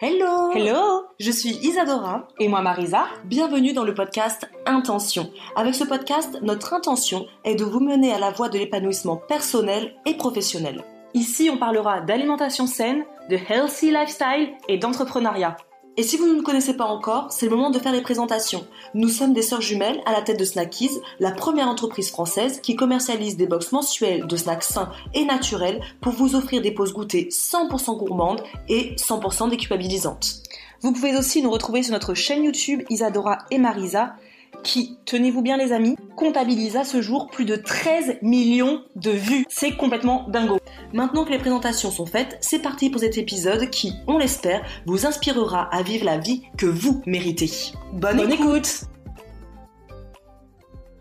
Hello Hello Je suis Isadora. Et moi Marisa Bienvenue dans le podcast Intention. Avec ce podcast, notre intention est de vous mener à la voie de l'épanouissement personnel et professionnel. Ici on parlera d'alimentation saine, de healthy lifestyle et d'entrepreneuriat. Et si vous ne nous connaissez pas encore, c'est le moment de faire les présentations. Nous sommes des sœurs jumelles à la tête de Snackies, la première entreprise française qui commercialise des box mensuelles de snacks sains et naturels pour vous offrir des pauses goûtées 100% gourmandes et 100% déculpabilisantes. Vous pouvez aussi nous retrouver sur notre chaîne YouTube Isadora et Marisa qui, tenez-vous bien les amis, comptabilise à ce jour plus de 13 millions de vues. C'est complètement dingo. Maintenant que les présentations sont faites, c'est parti pour cet épisode qui, on l'espère, vous inspirera à vivre la vie que vous méritez. Bonne, Bonne écoute. écoute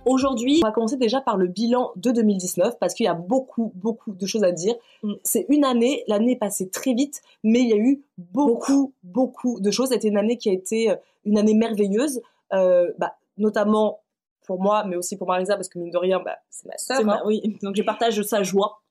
Aujourd'hui, on va commencer déjà par le bilan de 2019 parce qu'il y a beaucoup, beaucoup de choses à dire. Mm. C'est une année, l'année est passée très vite, mais il y a eu beaucoup, beaucoup de choses. C'était une année qui a été euh, une année merveilleuse, euh, bah, notamment pour moi, mais aussi pour Marisa parce que mine de rien, bah, c'est ma sœur. Hein. oui, donc je partage sa joie.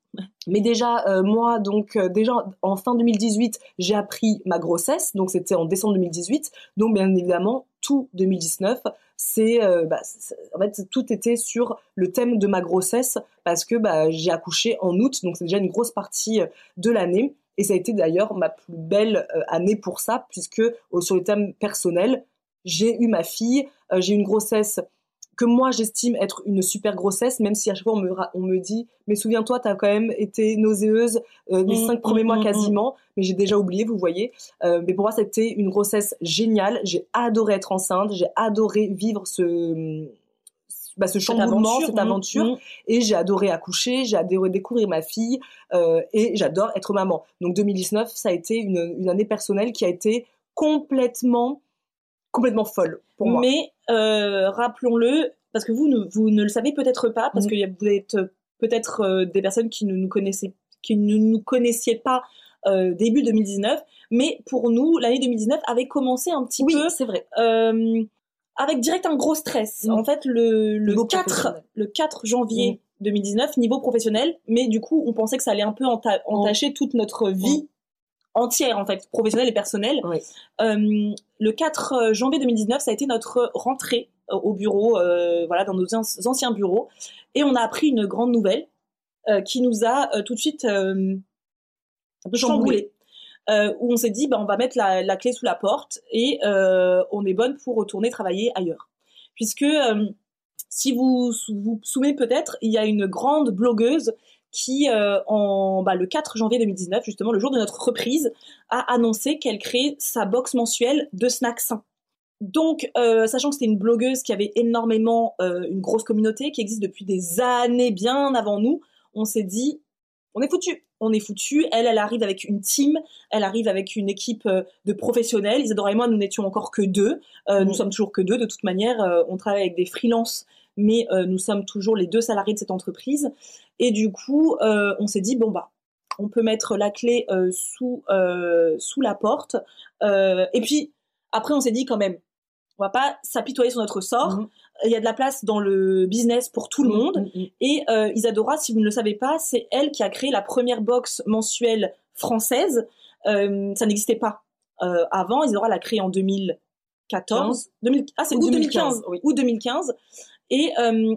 Mais déjà, euh, moi, donc euh, déjà en fin 2018, j'ai appris ma grossesse, donc c'était en décembre 2018. Donc bien évidemment, tout 2019, c'est, euh, bah, c'est- en fait, tout était sur le thème de ma grossesse parce que bah, j'ai accouché en août, donc c'est déjà une grosse partie de l'année. Et ça a été d'ailleurs ma plus belle année pour ça, puisque sur le thème personnel, j'ai eu ma fille, euh, j'ai une grossesse que moi j'estime être une super grossesse, même si à chaque fois on me, ra- on me dit, mais souviens-toi, t'as quand même été nauséeuse euh, les Mm, cinq premiers mm, mois mm, quasiment, mais j'ai déjà oublié, vous voyez. Euh, mais pour moi, c'était une grossesse géniale. J'ai adoré être enceinte, j'ai adoré vivre ce, bah, ce chamboulement, cette mm, aventure, mm. et j'ai adoré accoucher, j'ai adoré découvrir ma fille, euh, et j'adore être maman. Donc 2019, ça a été une, une année personnelle qui a été complètement, complètement folle pour moi. Mais euh, rappelons-le, parce que vous ne, vous ne le savez peut-être pas, parce Mhm. que vous êtes euh, peut-être euh, des personnes qui ne nous connaissaient, qui ne nous connaissiez pas euh, début 2019, mais pour nous, l'année 2019 avait commencé un petit oui, peu c'est vrai. avec direct un gros stress. Mhm. En fait, le, le, Niveau 4, professionnel. le 4 janvier Mhm. 2019, niveau professionnel, mais du coup, on pensait que ça allait un peu enta- entacher toute notre vie entière, en fait, professionnelle et personnelle. Oui. Euh, le 4 janvier 2019, ça a été notre rentrée euh, au bureau, euh, voilà, dans nos an- anciens bureaux, et on a appris une grande nouvelle euh, qui nous a euh, tout de suite euh, un peu chamboulé. Euh, où on s'est dit, bah, on va mettre la, la clé sous la porte et euh, on est bonne pour retourner travailler ailleurs. Puisque, euh, si vous vous souvenez peut-être, il y a une grande blogueuse qui, euh, en, bah, le 4 janvier 2019, justement le jour de notre reprise, a annoncé qu'elle crée sa box mensuelle de snacks sains. Donc, euh, sachant que c'était une blogueuse qui avait énormément euh, une grosse communauté, qui existe depuis des années bien avant nous, on s'est dit, on est foutu. On est foutu. Elle, elle arrive avec une team, elle arrive avec une équipe de professionnels. Isadora et moi, nous n'étions encore que deux. Euh, Nous sommes toujours que deux. De toute manière, on travaille avec des freelances, mais nous sommes toujours les deux salariés de cette entreprise. Et du coup, euh, on s'est dit, bon, bah, on peut mettre la clé euh, sous, euh, sous la porte. Et puis, après, on s'est dit quand même, on va pas s'apitoyer sur notre sort. Mhm. Il y a de la place dans le business pour tout le monde. Mm, mm, mm. Et Isadora, si vous ne le savez pas, c'est elle qui a créé la première box mensuelle française. Ça n'existait pas avant. Isadora l'a créée en 2014. 2000 ah, c'est Ou août 2015, 2015. oui. Ou 2015. Et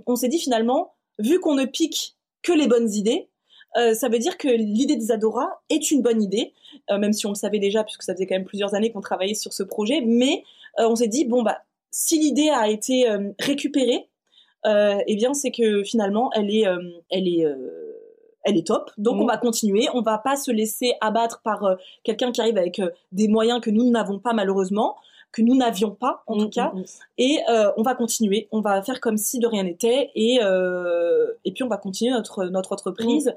on s'est dit finalement, vu qu'on ne pique que les bonnes idées, euh, ça veut dire que l'idée d'Isadora est une bonne idée, euh, même si on le savait déjà, puisque ça faisait quand même plusieurs années qu'on travaillait sur ce projet. Mais euh, on s'est dit, bon, bah, si l'idée a été récupérée, eh bien, c'est que finalement, elle est, elle est, elle est top. Donc, on va continuer. On va pas se laisser abattre par quelqu'un qui arrive avec des moyens que nous n'avons pas malheureusement. Que nous n'avions pas en tout cas. Et on va continuer, on va faire comme si de rien n'était et et puis on va continuer notre notre entreprise.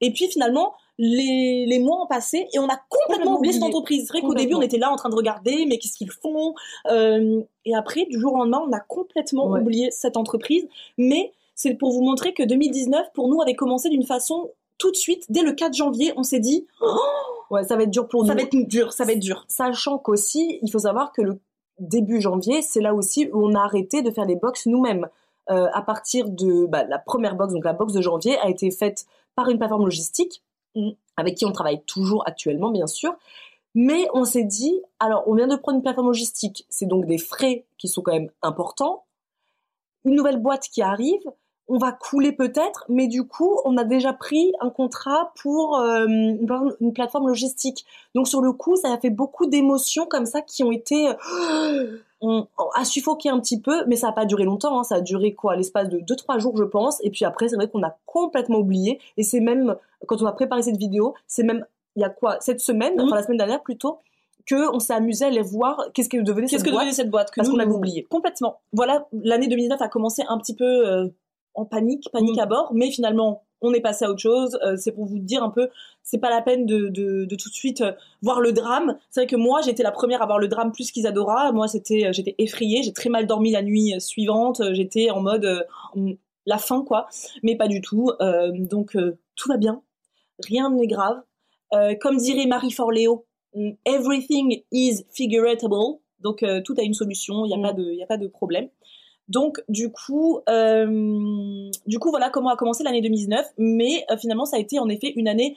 et puis finalement, les, les mois ont passé et on a complètement oublié cette entreprise. C'est vrai qu'au début, on était là en train de regarder, mais qu'est-ce qu'ils font euh, Et après, du jour au lendemain, on a complètement oublié cette entreprise. Mais c'est pour vous montrer que 2019, pour nous, avait commencé d'une façon tout de suite. Dès le 4 janvier, on s'est dit... Oh ouais, ça va être dur pour nous. Ça va être dur, ça va être dur. Sachant qu'aussi, il faut savoir que le début janvier, c'est là aussi où on a arrêté de faire les box nous-mêmes. Euh, à partir de bah, la première box, donc la box de janvier, a été faite par une plateforme logistique avec qui on travaille toujours actuellement, bien sûr. Mais on s'est dit, alors on vient de prendre une plateforme logistique, c'est donc des frais qui sont quand même importants. Une nouvelle boîte qui arrive, on va couler peut-être, mais du coup, on a déjà pris un contrat pour euh, une plateforme logistique. Donc sur le coup, ça a fait beaucoup d'émotions comme ça qui ont été on, a suffoqué un petit peu, mais ça n'a pas duré longtemps. Hein. Ça a duré quoi, l'espace de 2-3 jours, je pense. Et puis après, c'est vrai qu'on a complètement oublié. Et c'est même quand on a préparé cette vidéo, c'est même il y a quoi? Cette semaine, enfin la semaine dernière plutôt, que on s'est amusé à aller voir qu'est-ce que devenait cette, que devenait cette boîte que nous on avait oublié complètement. Voilà, l'année 2009 a commencé un petit peu euh, en panique, panique mm. à bord, mais finalement on est passé à autre chose. Euh, c'est pour vous dire un peu, c'est pas la peine de, de, de tout de suite euh, voir le drame. C'est vrai que moi, j'étais la première à voir le drame plus qu'Isadora. Moi, c'était, euh, j'étais effrayée. J'ai très mal dormi la nuit suivante. J'étais en mode la fin, quoi. Mais pas du tout. donc tout va bien. Rien n'est grave. comme dirait Marie Forleo, everything is figuratable. Donc tout a une solution. Il n'y a mm. pas de, il a pas de problème. Donc du coup, euh, du coup voilà comment a commencé l'année 2019. Mais euh, finalement, ça a été en effet une année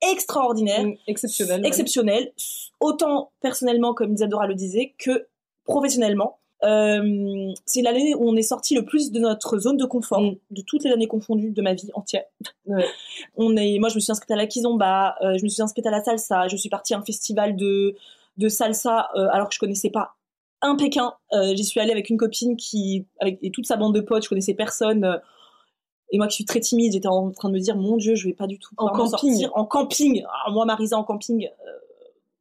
extraordinaire, mmh, exceptionnelle, exceptionnelle, autant personnellement comme Isadora le disait que professionnellement. Euh, c'est l'année où on est sorti le plus de notre zone de confort, mmh. de toutes les années confondues de ma vie entière. on est, moi, je me suis inscrite à la Kizomba, je me suis inscrite à la salsa, je suis partie à un festival de de salsa alors que je connaissais pas un Pékin. Euh, j'y suis allée avec une copine qui, avec et toute sa bande de potes, je connaissais personne. Euh, et moi qui suis très timide, j'étais en train de me dire, mon Dieu, je vais pas du tout en camping. Sortir. En camping. Ah, moi, Marisa en camping, euh,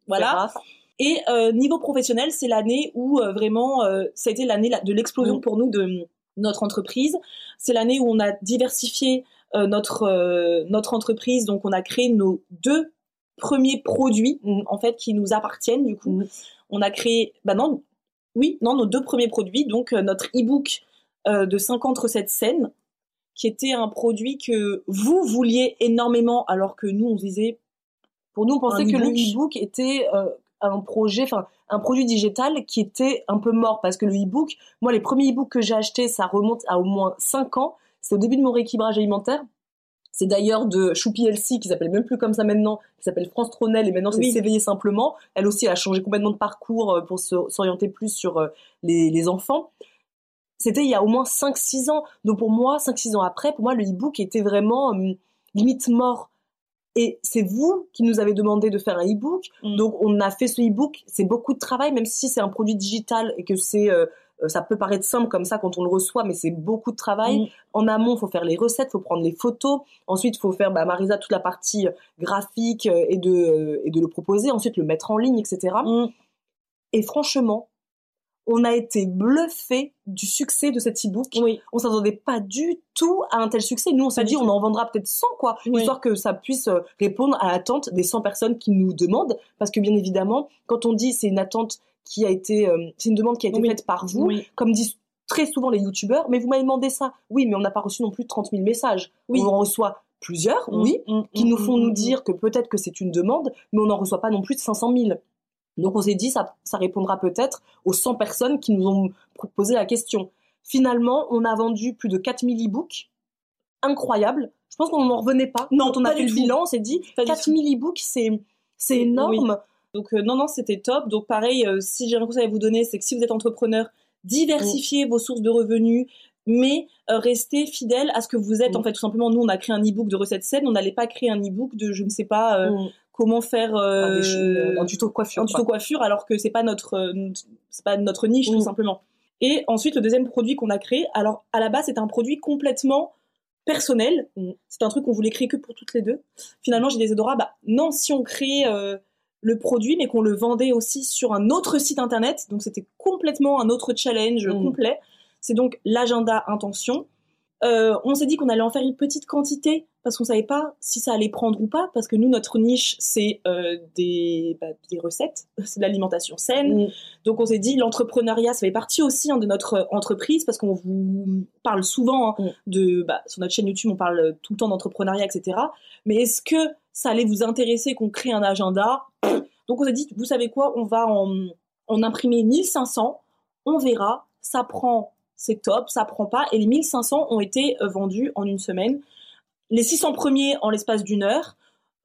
voilà. Et niveau professionnel, c'est l'année où vraiment, ça a été l'année de l'explosion pour nous de notre entreprise. C'est l'année où on a diversifié notre notre entreprise. Donc, on a créé nos deux premiers produits mm. en fait qui nous appartiennent du coup. Mm. On a créé, bah non, oui, non, nos deux premiers produits, donc euh, notre e-book euh, de 50 recettes saines, qui était un produit que vous vouliez énormément, alors que nous, on disait... Pour nous, on pensait que le e-book était euh, un projet, enfin un produit digital qui était un peu mort, parce que le e-book, moi, les premiers e-books que j'ai achetés, ça remonte à au moins 5 ans. C'est au début de mon rééquilibrage alimentaire. C'est d'ailleurs de Choupi Elsie, qui s'appelle même plus comme ça maintenant, qui s'appelle France Tronel, et maintenant c'est s'éveiller simplement. Elle aussi a changé complètement de parcours euh, pour s'orienter plus sur euh, les, enfants. C'était il y a au moins 5-6 ans. Donc pour moi, 5-6 ans après, pour moi, le e-book était vraiment euh, limite mort. Et c'est vous qui nous avez demandé de faire un e-book. Mm. Donc on a fait ce e-book. C'est beaucoup de travail, même si c'est un produit digital et que c'est euh, ça peut paraître simple comme ça quand on le reçoit, mais c'est beaucoup de travail. Mm. En amont, il faut faire les recettes, il faut prendre les photos. Ensuite, il faut faire, bah, Marisa, toute la partie euh, graphique euh, et de, et de le proposer. Ensuite, le mettre en ligne, etc. Mm. Et franchement, on a été bluffé du succès de cet e-book. Oui. On s'attendait pas du tout à un tel succès. Nous, on s'est dit, on en vendra peut-être 100, quoi, histoire que ça puisse répondre à l'attente des 100 personnes qui nous demandent. Parce que bien évidemment, quand on dit c'est une attente qui a été, euh, c'est une demande qui a été faite par vous, comme disent très souvent les youtubeurs, mais vous m'avez demandé ça. Oui, mais on n'a pas reçu non plus 30 000 messages. On en reçoit plusieurs, mm, oui, mm, qui nous mm, font nous dire que peut-être que c'est une demande, mais on n'en reçoit pas non plus de 500 000. Donc on s'est dit, ça, ça répondra peut-être aux 100 personnes qui nous ont posé la question. Finalement, on a vendu plus de 4000 e-books. Incroyable. Je pense qu'on n'en revenait pas. Non, Quand on a fait le bilan, on s'est dit, 4000 e-books, c'est, c'est énorme. Donc euh, non, non, c'était top. Donc pareil, euh, si j'ai un conseil à vous donner, c'est que si vous êtes entrepreneur, diversifiez vos sources de revenus, mais euh, restez fidèle à ce que vous êtes. En fait, tout simplement, nous, on a créé un e-book de recettes saines. On n'allait pas créer un e-book de, je ne sais pas, comment faire un tuto coiffure. Un tuto coiffure, alors que c'est pas notre, c'est pas notre niche, tout simplement. Et ensuite, le deuxième produit qu'on a créé, alors à la base, c'est un produit complètement personnel. C'est un truc qu'on voulait créer que pour toutes les deux. Finalement, j'ai des Edora, bah non, si on crée le produit, mais qu'on le vendait aussi sur un autre site internet. Donc c'était complètement un autre challenge Mm. complet. C'est donc l'agenda intention. Euh, on s'est dit qu'on allait en faire une petite quantité parce qu'on savait pas si ça allait prendre ou pas. Parce que nous, notre niche, c'est euh, des, bah, des recettes, c'est de l'alimentation saine. Donc on s'est dit l'entrepreneuriat, ça fait partie aussi hein, de notre entreprise parce qu'on vous parle souvent hein, de bah, sur notre chaîne YouTube, on parle tout le temps d'entrepreneuriat, etc. Mais est-ce que ça allait vous intéresser qu'on crée un agenda? Donc on s'est dit, vous savez quoi, on va en, en imprimer 1500, on verra, ça prend, c'est top, ça prend pas, et les 1500 ont été euh, vendus en une semaine. Les 600 premiers en l'espace d'une heure,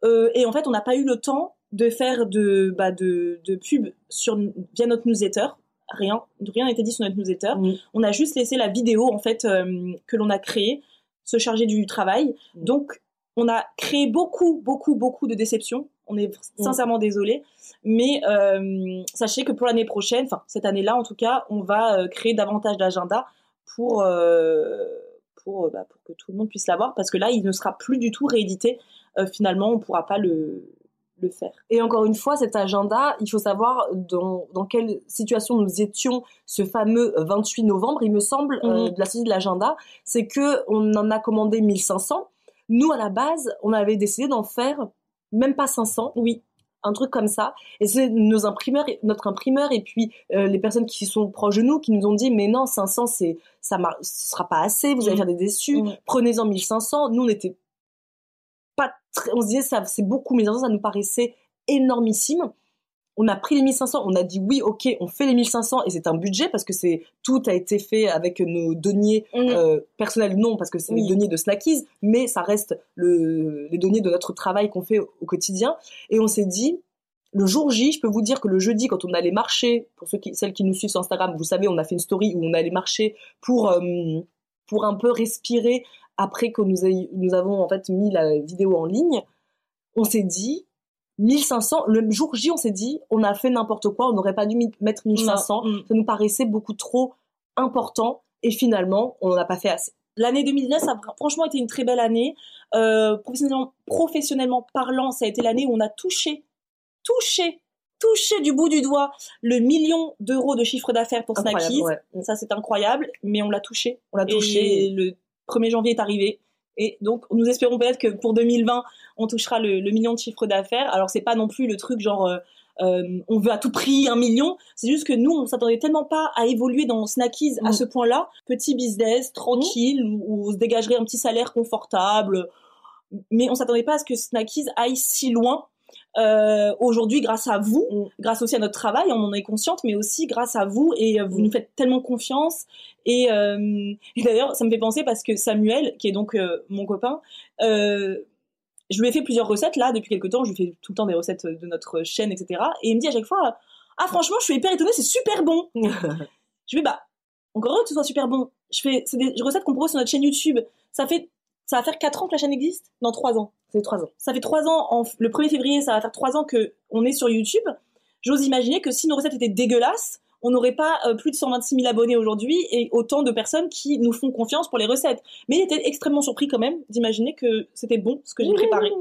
Euh, et en fait on n'a pas eu le temps de faire de, bah, de, de pub sur, via notre newsletter. Rien, rien n'a été dit sur notre newsletter. On a juste laissé la vidéo en fait euh, que l'on a créée se charger du travail. Donc on a créé beaucoup, beaucoup, beaucoup de déceptions. On est sincèrement désolé, mais euh, sachez que pour l'année prochaine, enfin cette année-là en tout cas, on va créer davantage d'agendas pour euh, pour, euh, bah, pour que tout le monde puisse l'avoir, parce que là, il ne sera plus du tout réédité. Euh, finalement, on pourra pas le le faire. Et encore une fois, cet agenda, il faut savoir dans, dans quelle situation nous étions ce fameux 28 novembre, il me semble, euh, Mhm. de la sortie de l'agenda, c'est que on en a commandé 1500. Nous, à la base, on avait décidé d'en faire même pas 500. Oui. Un truc comme ça. Et c'est nos imprimeurs, notre imprimeur et puis euh, les personnes qui sont proches de nous qui nous ont dit mais non 500 c'est ça ce sera pas assez, vous allez Mhm. faire des déçus. Mhm. Prenez-en 1500. Nous on était pas très, on se disait ça c'est beaucoup 1500 ça nous paraissait énormissime. On a pris les 1500, on a dit oui, ok, on fait les 1500 et c'est un budget parce que c'est tout a été fait avec nos deniers euh, personnels, non parce que c'est Oui. les deniers de Snackies, mais ça reste le, les deniers de notre travail qu'on fait au, quotidien. Et on s'est dit, le jour J, je peux vous dire que le jeudi, quand on allait marcher, pour ceux qui, celles qui nous suivent sur Instagram, vous savez, on a fait une story où on allait marcher pour euh, pour un peu respirer après que nous, nous avons en fait mis la vidéo en ligne. On s'est dit 1500. Le jour J, on s'est dit, on a fait n'importe quoi, on n'aurait pas dû mettre 1500. Non. Mm. Ça nous paraissait beaucoup trop important et finalement, on n'en a pas fait assez. L'année 2019, ça a franchement été une très belle année. Euh, professionnellement, professionnellement parlant, ça a été l'année où on a touché, touché, touché du bout du doigt le million d'euros de chiffre d'affaires pour. Incroyable, ouais. Ça, c'est incroyable, mais on l'a touché. On l'a Et touché. le 1er janvier est arrivé. Et donc, nous espérons peut-être que pour 2020, on touchera le, le million de chiffre d'affaires. Alors, c'est pas non plus le truc genre, euh, euh, on veut à tout prix un million. C'est juste que nous, on s'attendait tellement pas à évoluer dans Snackies à Mm. ce point-là. Petit business, tranquille, où on se dégagerait un petit salaire confortable. Mais on s'attendait pas à ce que Snackies aille si loin. Euh, aujourd'hui, grâce à vous, Mm. grâce aussi à notre travail, on en est consciente, mais aussi grâce à vous et euh, vous Mm. nous faites tellement confiance. Et, euh, et d'ailleurs, ça me fait penser parce que Samuel, qui est donc euh, mon copain, je lui ai fait plusieurs recettes là depuis quelques temps. Je lui fais tout le temps des recettes de notre chaîne, etc. Et il me dit à chaque fois, ah franchement, je suis hyper étonnée, c'est super bon. Je lui dis bah encore heureux que ce soit super bon. Je fais c'est des recettes qu'on propose sur notre chaîne YouTube. Ça fait ça va faire 4 ans que la chaîne existe? Non, 3 ans. C'est trois ans. Ça fait 3 ans, en, le 1er février, ça va faire 3 ans que on est sur YouTube. J'ose imaginer que si nos recettes étaient dégueulasses, on n'aurait pas euh, plus de 126 000 abonnés aujourd'hui et autant de personnes qui nous font confiance pour les recettes. Mais il était extrêmement surpris quand même d'imaginer que c'était bon ce que j'ai préparé.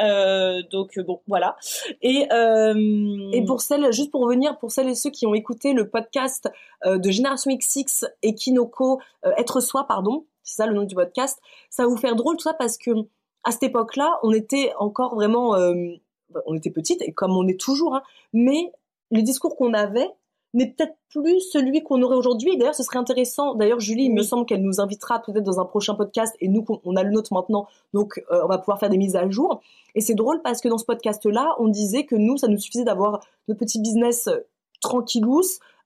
Euh, donc euh, bon, voilà. Et, euh, Et pour celles, juste pour revenir, pour celles et ceux qui ont écouté le podcast de Génération XX et Kinoko, Être Soi, pardon, c'est ça le nom du podcast, ça va vous faire drôle tout ça parce que à cette époque-là, on était encore vraiment, euh, on était petite et comme on est toujours, hein, mais le discours qu'on avait n'est peut-être plus celui qu'on aurait aujourd'hui. D'ailleurs, ce serait intéressant. D'ailleurs, Julie, il me semble qu'elle nous invitera peut-être dans un prochain podcast et nous, on a le nôtre maintenant, donc euh, on va pouvoir faire des mises à jour. Et c'est drôle parce que dans ce podcast-là, on disait que nous, ça nous suffisait d'avoir notre petit business euh, tranquillous,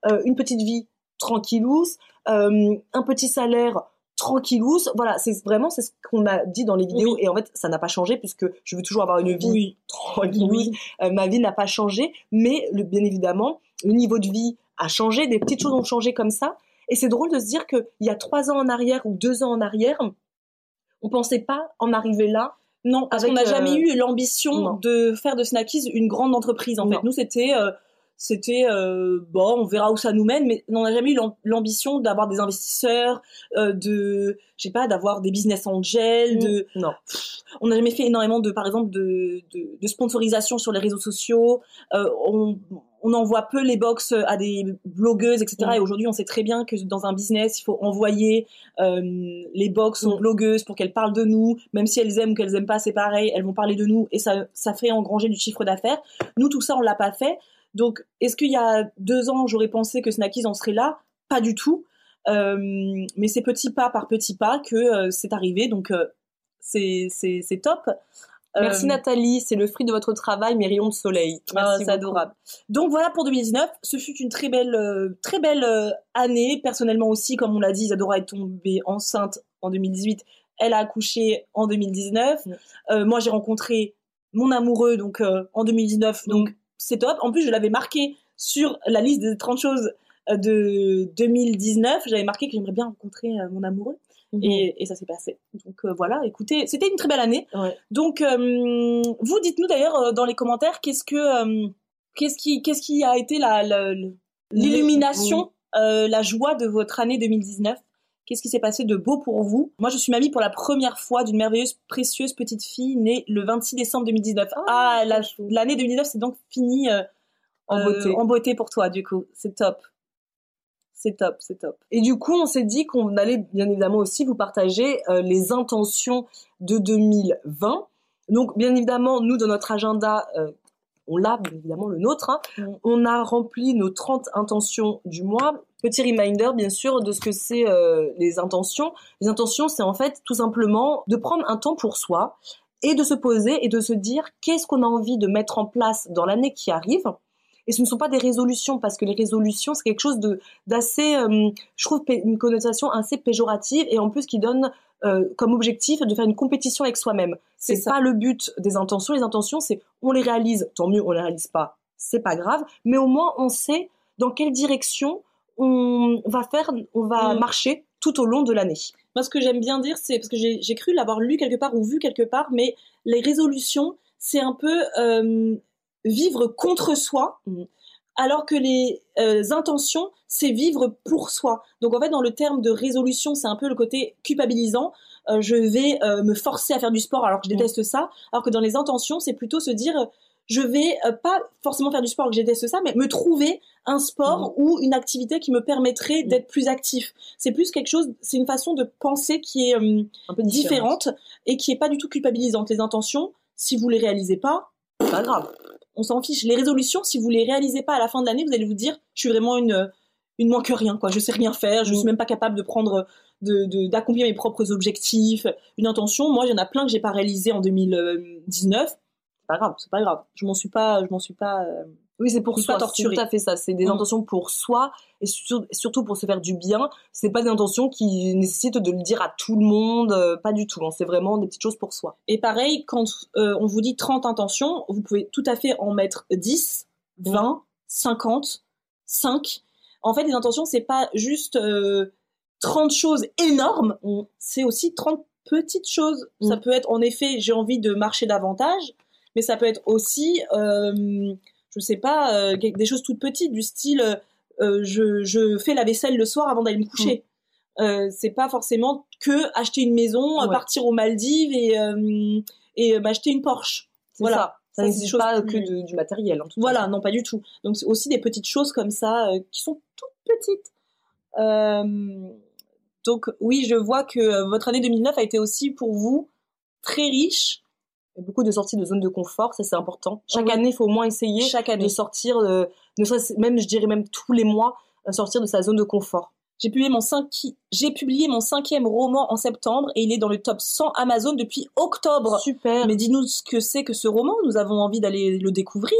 euh, une petite vie tranquillous, un petit salaire tranquillous. Voilà, c'est vraiment c'est ce qu'on a dit dans les vidéos. Et en fait, ça n'a pas changé puisque je veux toujours avoir une vie oui, tranquillous. oui. Euh, ma vie n'a pas changé, mais le, bien évidemment, le niveau de vie a changé, des petites choses ont changé comme ça. Et c'est drôle de se dire qu'il y a trois ans en arrière ou deux ans en arrière, on pensait pas en arriver là. Non, parce qu'on n'a euh, jamais eu l'ambition de faire de Snackies une grande entreprise. En Non. fait, nous c'était euh, c'était euh, bon, on verra où ça nous mène, mais on n'a jamais eu l'ambition d'avoir des investisseurs, euh, de, je sais pas, d'avoir des business angels, de, mm. non. on n'a jamais fait énormément de, par exemple, de, de, sponsorisation sur les réseaux sociaux. Euh, on, on envoie peu les box à des blogueuses, etc. Mm. Et aujourd'hui, on sait très bien que dans un business, il faut envoyer euh, les box aux mm. blogueuses pour qu'elles parlent de nous, même si elles aiment ou qu'elles aiment pas, c'est pareil, elles vont parler de nous et ça, ça fait engranger du chiffre d'affaires. Nous, tout ça, on l'a pas fait. Donc, est-ce qu'il y a deux ans, j'aurais pensé que Snackies en serait là? Pas du tout. Euh, mais c'est petit pas par petit pas que euh, c'est arrivé. Donc, euh, c'est top. Merci Nathalie, c'est le fruit de votre travail, mes rayons de soleil. Ah, c'est adorable. Donc voilà pour 2019, ce fut une très belle, très belle année. Personnellement aussi, comme on l'a dit, Isadora est tombée enceinte en 2018. Elle a accouché en 2019. moi, j'ai rencontré mon amoureux donc en 2019. Donc c'est top. En plus, je l'avais marqué sur la liste des 30 choses euh, de 2019. J'avais marqué que j'aimerais bien rencontrer euh, mon amoureux. Mhm. Et, ça s'est passé. Donc euh, voilà, écoutez, c'était une très belle année. Donc vous dites-nous d'ailleurs dans les commentaires qu'est-ce que qu'est-ce qui qu'est-ce qui a été la l'illumination, la joie de votre année 2019 Qu'est-ce qui s'est passé de beau pour vous? Moi, je suis mamie pour la première fois d'une merveilleuse, précieuse petite fille née le 26 décembre 2019. Ah, ah l'année 2019, c'est donc fini euh, en, beauté. en beauté pour toi, du coup. C'est top. C'est top, c'est top. Et du coup, on s'est dit qu'on allait bien évidemment aussi vous partager euh, les intentions de 2020. Donc, bien évidemment, nous, dans notre agenda, euh, on l'a bien évidemment le nôtre. Hein. Mm. On a rempli nos 30 intentions du mois. Petit reminder bien sûr de ce que c'est euh, les intentions. Les intentions, c'est en fait tout simplement de prendre un temps pour soi et de se poser et de se dire qu'est-ce qu'on a envie de mettre en place dans l'année qui arrive. Et ce ne sont pas des résolutions parce que les résolutions c'est quelque chose de d'assez, euh, je trouve une connotation assez péjorative et en plus qui donne euh, comme objectif de faire une compétition avec soi-même. C'est pas le but des intentions. Les intentions, c'est on les réalise, tant mieux, on les réalise pas, c'est pas grave, mais au moins on sait dans quelle direction on va faire, on va mm. marcher tout au long de l'année. Moi, ce que j'aime bien dire, c'est parce que j'ai cru l'avoir lu quelque part ou vu quelque part, mais les résolutions, c'est un peu euh, vivre contre soi. Mm alors que les euh, intentions, c'est vivre pour soi. Donc en fait, dans le terme de résolution, c'est un peu le côté culpabilisant. Euh, je vais euh, me forcer à faire du sport alors que je déteste ça. Alors que dans les intentions, c'est plutôt se dire, je vais pas forcément faire du sport que déteste ça, mais me trouver un sport mmh. ou une activité qui me permettrait mmh. d'être plus actif. C'est plus quelque chose, c'est une façon de penser qui est un peu différente et qui est pas du tout culpabilisante. Les intentions, si vous les réalisez pas, pas grave on s'en fiche. Les résolutions, si vous les réalisez pas à la fin de l'année, vous allez vous dire, je suis vraiment une, une moins que rien, quoi. Je sais rien faire, je ne suis même pas capable de prendre, de, d'accomplir mes propres objectifs, une intention. Moi, il y en a plein que j'ai pas réalisé en 2019. C'est pas grave, c'est pas grave. Je m'en suis pas, je m'en suis pas, euh, oui, c'est pour soi. C'est tout à fait ça. C'est des mm. intentions pour soi et surtout pour se faire du bien. C'est pas des intentions qui nécessitent de le dire à tout le monde. Euh, pas du tout. Hein. C'est vraiment des petites choses pour soi. Et pareil, quand euh, on vous dit 30 intentions, vous pouvez tout à fait en mettre 10, 20, 50, 5. En fait, les intentions, c'est pas juste 30 euh, choses énormes. C'est aussi 30 petites choses. Ça mm. peut être, en effet, j'ai envie de marcher davantage. Mais ça peut être aussi je sais pas, euh, des choses toutes petites du style euh, euh, je, je, fais la vaisselle le soir avant d'aller me coucher. Mm. c'est pas forcément que acheter une maison, partir aux Maldives et, et m'acheter une Porsche. Voilà. Ça, ça pas que du matériel. En tout voilà, non, pas du tout. Donc c'est aussi des petites choses comme ça qui sont toutes petites. donc oui, je vois que votre année 2009 a été aussi pour vous très riche beaucoup de sorties de zone de confort, ça c'est important. Chaque année, il faut au moins essayer Chaque année. de sortir, euh, même je dirais même tous les mois, euh, sortir de sa zone de confort. J'ai publié mon j'ai publié mon cinquième roman en septembre et il est dans le top 100 Amazon depuis octobre. Super. Mais dis-nous ce que c'est que ce roman. Nous avons envie d'aller le découvrir.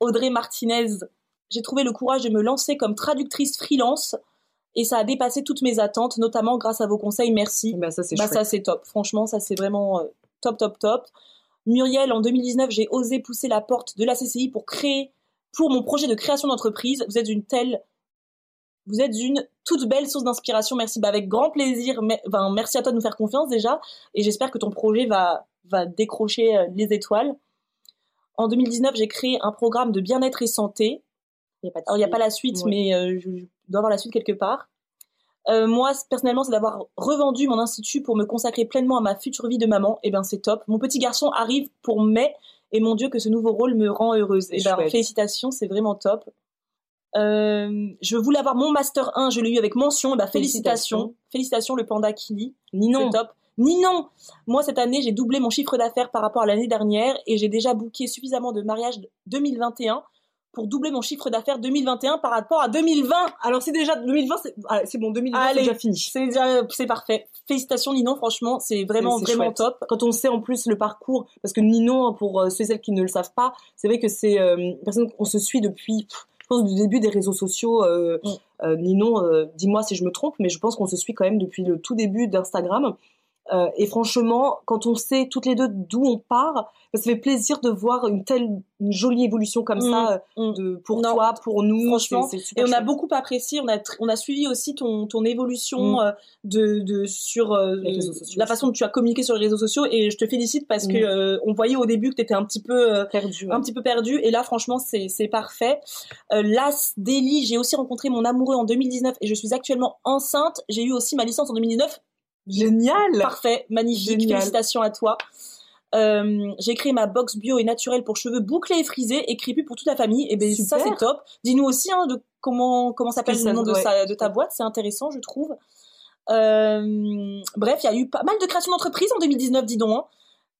Audrey Martinez. J'ai trouvé le courage de me lancer comme traductrice freelance et ça a dépassé toutes mes attentes, notamment grâce à vos conseils. Merci. Bah ça c'est bah, ça c'est top. Franchement, ça c'est vraiment euh, top, top, top. Muriel, en 2019, j'ai osé pousser la porte de la CCI pour créer, pour mon projet de création d'entreprise. Vous êtes une telle, vous êtes une toute belle source d'inspiration. Merci. Bah, avec grand plaisir. merci à toi de nous faire confiance déjà. Et j'espère que ton projet va, va décrocher euh, les étoiles. En 2019, j'ai créé un programme de bien-être et santé. Il n'y a, pas la suite, mais je, dois avoir la suite quelque part. Moi, personnellement, c'est d'avoir revendu mon institut pour me consacrer pleinement à ma future vie de maman. Et eh ben, c'est top. Mon petit garçon arrive pour mai, et mon Dieu, que ce nouveau rôle me rend heureuse. Et eh ben, félicitations, c'est vraiment top. Euh, je voulais avoir mon master 1, je l'ai eu avec mention. Et bah, félicitations. félicitations, le panda Kili. Ni non. top. Ni non. Moi, cette année, j'ai doublé mon chiffre d'affaires par rapport à l'année dernière et j'ai déjà booké suffisamment de mariages 2021 pour doubler mon chiffre d'affaires 2021 par rapport à 2020. Alors c'est déjà 2020, ah, c'est bon, 2020 c'est déjà fini. C'est déjà, c'est parfait. Félicitations Ninon, franchement, c'est vraiment vraiment top. Quand on sait en plus le parcours, parce que Ninon, pour euh, ceux et celles qui ne le savent pas, c'est vrai que c'est euh, une personne qu'on se suit depuis pense, du début des réseaux sociaux. Euh, mm. euh, Ninon, dis-moi si je me trompe, mais je pense qu'on se suit quand même depuis le tout début d'Instagram. Euh, et franchement, quand on sait toutes les deux d'où on part, ça fait plaisir de voir une telle une jolie évolution comme ça mm, mm. de pour toi, pour nous. Franchement, et on a beaucoup apprécié. On a on a suivi aussi ton ton évolution mm. euh, de de sur euh, la façon dont tu as communiqué sur les réseaux sociaux. Et je te félicite parce que on voyait au début que tu étais un petit peu perdu, un petit peu perdu. Et là, franchement, c'est c'est parfait. Las Daily, j'ai aussi rencontré mon amoureux en 2019 et je suis actuellement enceinte. J'ai eu aussi ma licence en 2019 Génial. Parfait, magnifique. Félicitations à toi. Euh, j'ai créé ma box bio et naturelle pour cheveux bouclés et frisés et crépus pour toute la famille. Et ben ça c'est top. Dis-nous aussi hein, de comment comment s'appelle le nom de, de ta boîte, c'est intéressant je trouve. Euh, bref, il y a eu pas mal de créations d'entreprises en 2019, dis donc. Hein.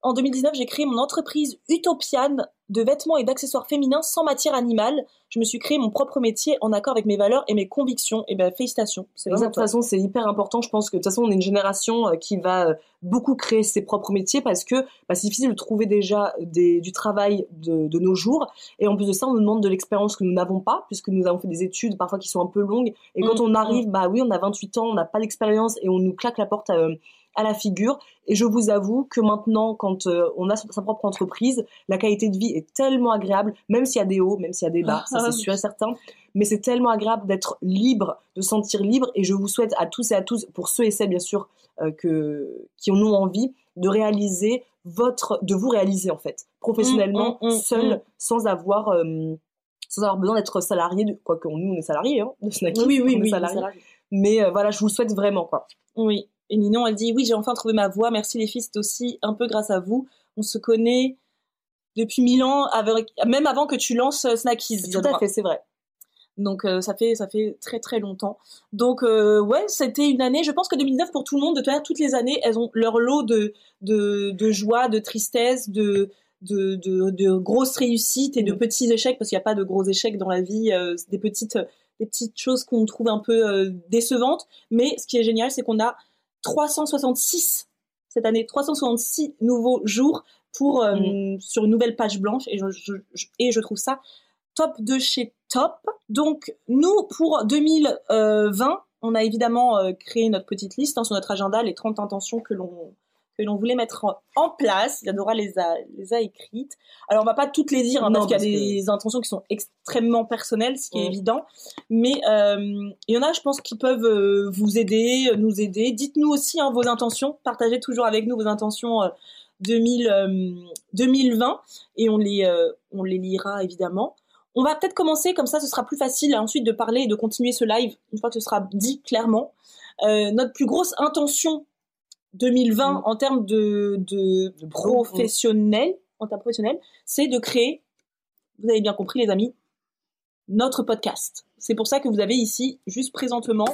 En 2019, j'ai créé mon entreprise Utopian de vêtements et d'accessoires féminins sans matière animale. Je me suis créé mon propre métier en accord avec mes valeurs et mes convictions. Et ben félicitations. de toute façon, c'est hyper important. Je pense que de toute façon, on est une génération euh, qui va euh, beaucoup créer ses propres métiers parce que bah, c'est difficile de trouver déjà du travail de, nos jours. Et en plus de ça, on nous demande de l'expérience que nous n'avons pas puisque nous avons fait des études parfois qui sont un peu longues. Et quand mmh, on arrive, mmh. bah oui, on a 28 ans, on n'a pas l'expérience et on nous claque la porte. À, euh, à la figure. Et je vous avoue que maintenant, quand euh, on a sa propre entreprise, la qualité de vie est tellement agréable, même s'il y a des hauts, même s'il y a des bas, ça c'est sûr et certain. Mais c'est tellement agréable d'être libre, de sentir libre. Et je vous souhaite à tous et à tous, pour ceux et celles bien sûr euh, que qui en ont envie, de réaliser votre, de vous réaliser en fait, professionnellement, mmh, mmh, mmh, seul, sans avoir euh, sans avoir besoin d'être salarié, de, quoi que nous on est salarié hein, de Snacky, oui oui oui, mais voilà, je vous le souhaite vraiment quoi. Oui, et Ninon, elle dit oui, j'ai enfin trouvé ma voie. Merci les filles, c'est aussi un peu grâce à vous. On se connaît depuis mille ans, avec, même avant que tu lances euh, Snackies. Tout à fait, c'est vrai. Donc euh, ça fait ça fait très très longtemps. Donc euh, ouais, c'était une année. Je pense que 2009 pour tout le monde, de toute toutes les années, elles ont leur lot de de, de joie, de tristesse, de de, de, de grosses réussites et de mm. petits échecs parce qu'il n'y a pas de gros échecs dans la vie. c'est des petites des petites choses qu'on trouve un peu décevantes. Mais ce qui est génial, c'est qu'on a 366 cette année, 366 nouveaux jours pour euh, mm. sur une nouvelle page blanche et je, et je trouve ça top de chez top. Donc nous pour 2020, on a évidemment euh, créé notre petite liste hein, sur notre agenda les 30 intentions que l'on que l'on voulait mettre en place. Isadora les a, les a écrites. Alors, on va pas toutes les dire, hein, parce qu'il y a des intentions qui sont extrêmement personnelles, ce qui est évident. Mais euh, il y en a, je pense, qui peuvent euh, vous aider, nous aider. Dites-nous aussi hein, vos intentions. Partagez toujours avec nous vos intentions euh, 2000, 2020 euh, et on les, euh, on les lira évidemment. On va peut-être commencer comme ça, ce sera plus facile ensuite de parler et de continuer ce live une fois que ce sera dit clairement. Euh, notre plus grosse intention 2020 mm. en termes de, de, professionnel, en termes professionnels, c'est de créer, vous avez bien compris les amis, notre podcast. C'est pour ça que vous avez ici, juste présentement,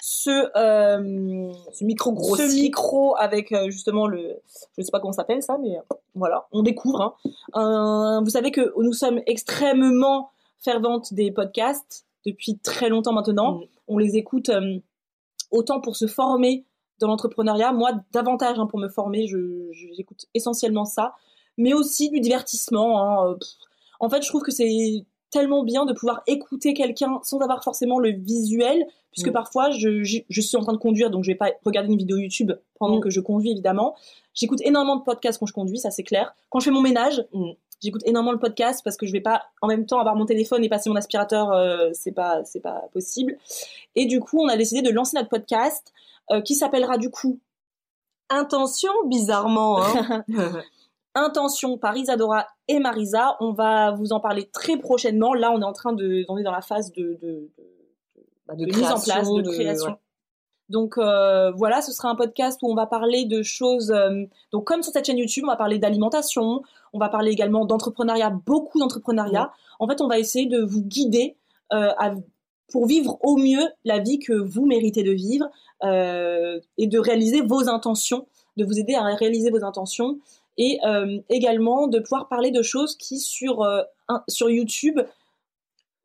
ce, euh, ce micro gros ce micro avec euh, justement le je sais pas comment ça s'appelle ça mais euh, voilà on découvre hein. vous savez que nous sommes extrêmement ferventes des podcasts depuis très longtemps maintenant mm. on les écoute autant pour se former dans l'entrepreneuriat. Moi, davantage hein, pour me former, j'écoute essentiellement ça, mais aussi du divertissement. Hein, euh, en fait, je trouve que c'est tellement bien de pouvoir écouter quelqu'un sans avoir forcément le visuel, puisque mm. parfois je, suis en train de conduire, donc je vais pas regarder une vidéo YouTube pendant mm. que je conduis évidemment. J'écoute énormément de podcasts quand je conduis, ça c'est clair. Quand je fais mon ménage, mm. j'écoute énormément le podcast parce que je vais pas en même temps avoir mon téléphone et passer mon aspirateur, euh, c'est pas c'est pas possible. Et du coup, on a décidé de lancer notre podcast. Euh, qui s'appellera du coup Intention, bizarrement. Hein. Intention par Isadora et Marisa. On va vous en parler très prochainement. Là, on est en train de, on est dans la phase de, de, Bah, mise en place, de, création. ouais. Donc euh, voilà, ce sera un podcast où on va parler de choses. euh, donc comme sur cette chaîne YouTube, on va parler d'alimentation, on va parler également d'entrepreneuriat, beaucoup d'entrepreneuriat. En fait, on va essayer de vous guider euh, à- pour vivre au mieux la vie que vous méritez de vivre et de réaliser vos intentions, de vous aider à réaliser vos intentions et euh, également de pouvoir parler de choses qui sur euh, un- sur YouTube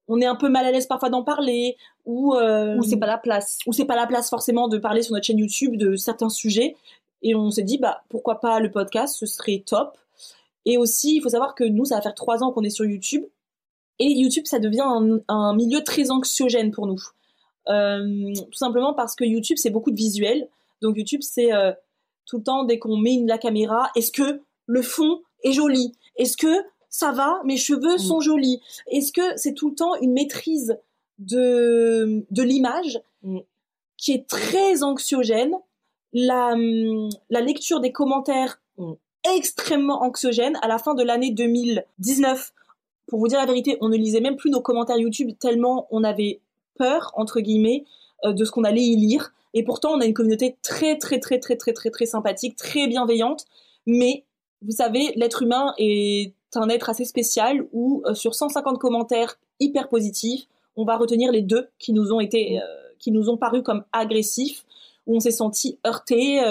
on est un peu mal à l'aise parfois d'en parler ou euh, Ou c'est pas la place. où c'est pas la place forcément de parler sur notre chaîne YouTube de certains sujets. Et on s'est dit, bah, pourquoi pas le podcast, ce serait top. Et aussi, il faut savoir que nous, ça va faire trois ans qu'on est sur YouTube. Et YouTube, ça devient un, un milieu très anxiogène pour nous. Euh, tout simplement parce que YouTube, c'est beaucoup de visuels. Donc YouTube, c'est euh, tout le temps, dès qu'on met une- la caméra, est-ce que le fond est joli? Est-ce que ça va? Mes cheveux sont jolis Est-ce que c'est tout le temps une maîtrise de, de l'image Mm. qui est très anxiogène? La, hum, la lecture des commentaires Mm. extrêmement anxiogène. À la fin de l'année 2019, pour vous dire la vérité, on ne lisait même plus nos commentaires YouTube tellement on avait peur, entre guillemets, euh, de ce qu'on allait y lire. Et pourtant, on a une communauté très, très, très, très, très, très, très sympathique, très bienveillante. Mais vous savez, l'être humain est un être assez spécial où euh, sur 150 commentaires hyper positifs, on va retenir les deux qui nous ont été, euh, qui nous ont paru comme agressifs, où on s'est senti heurté.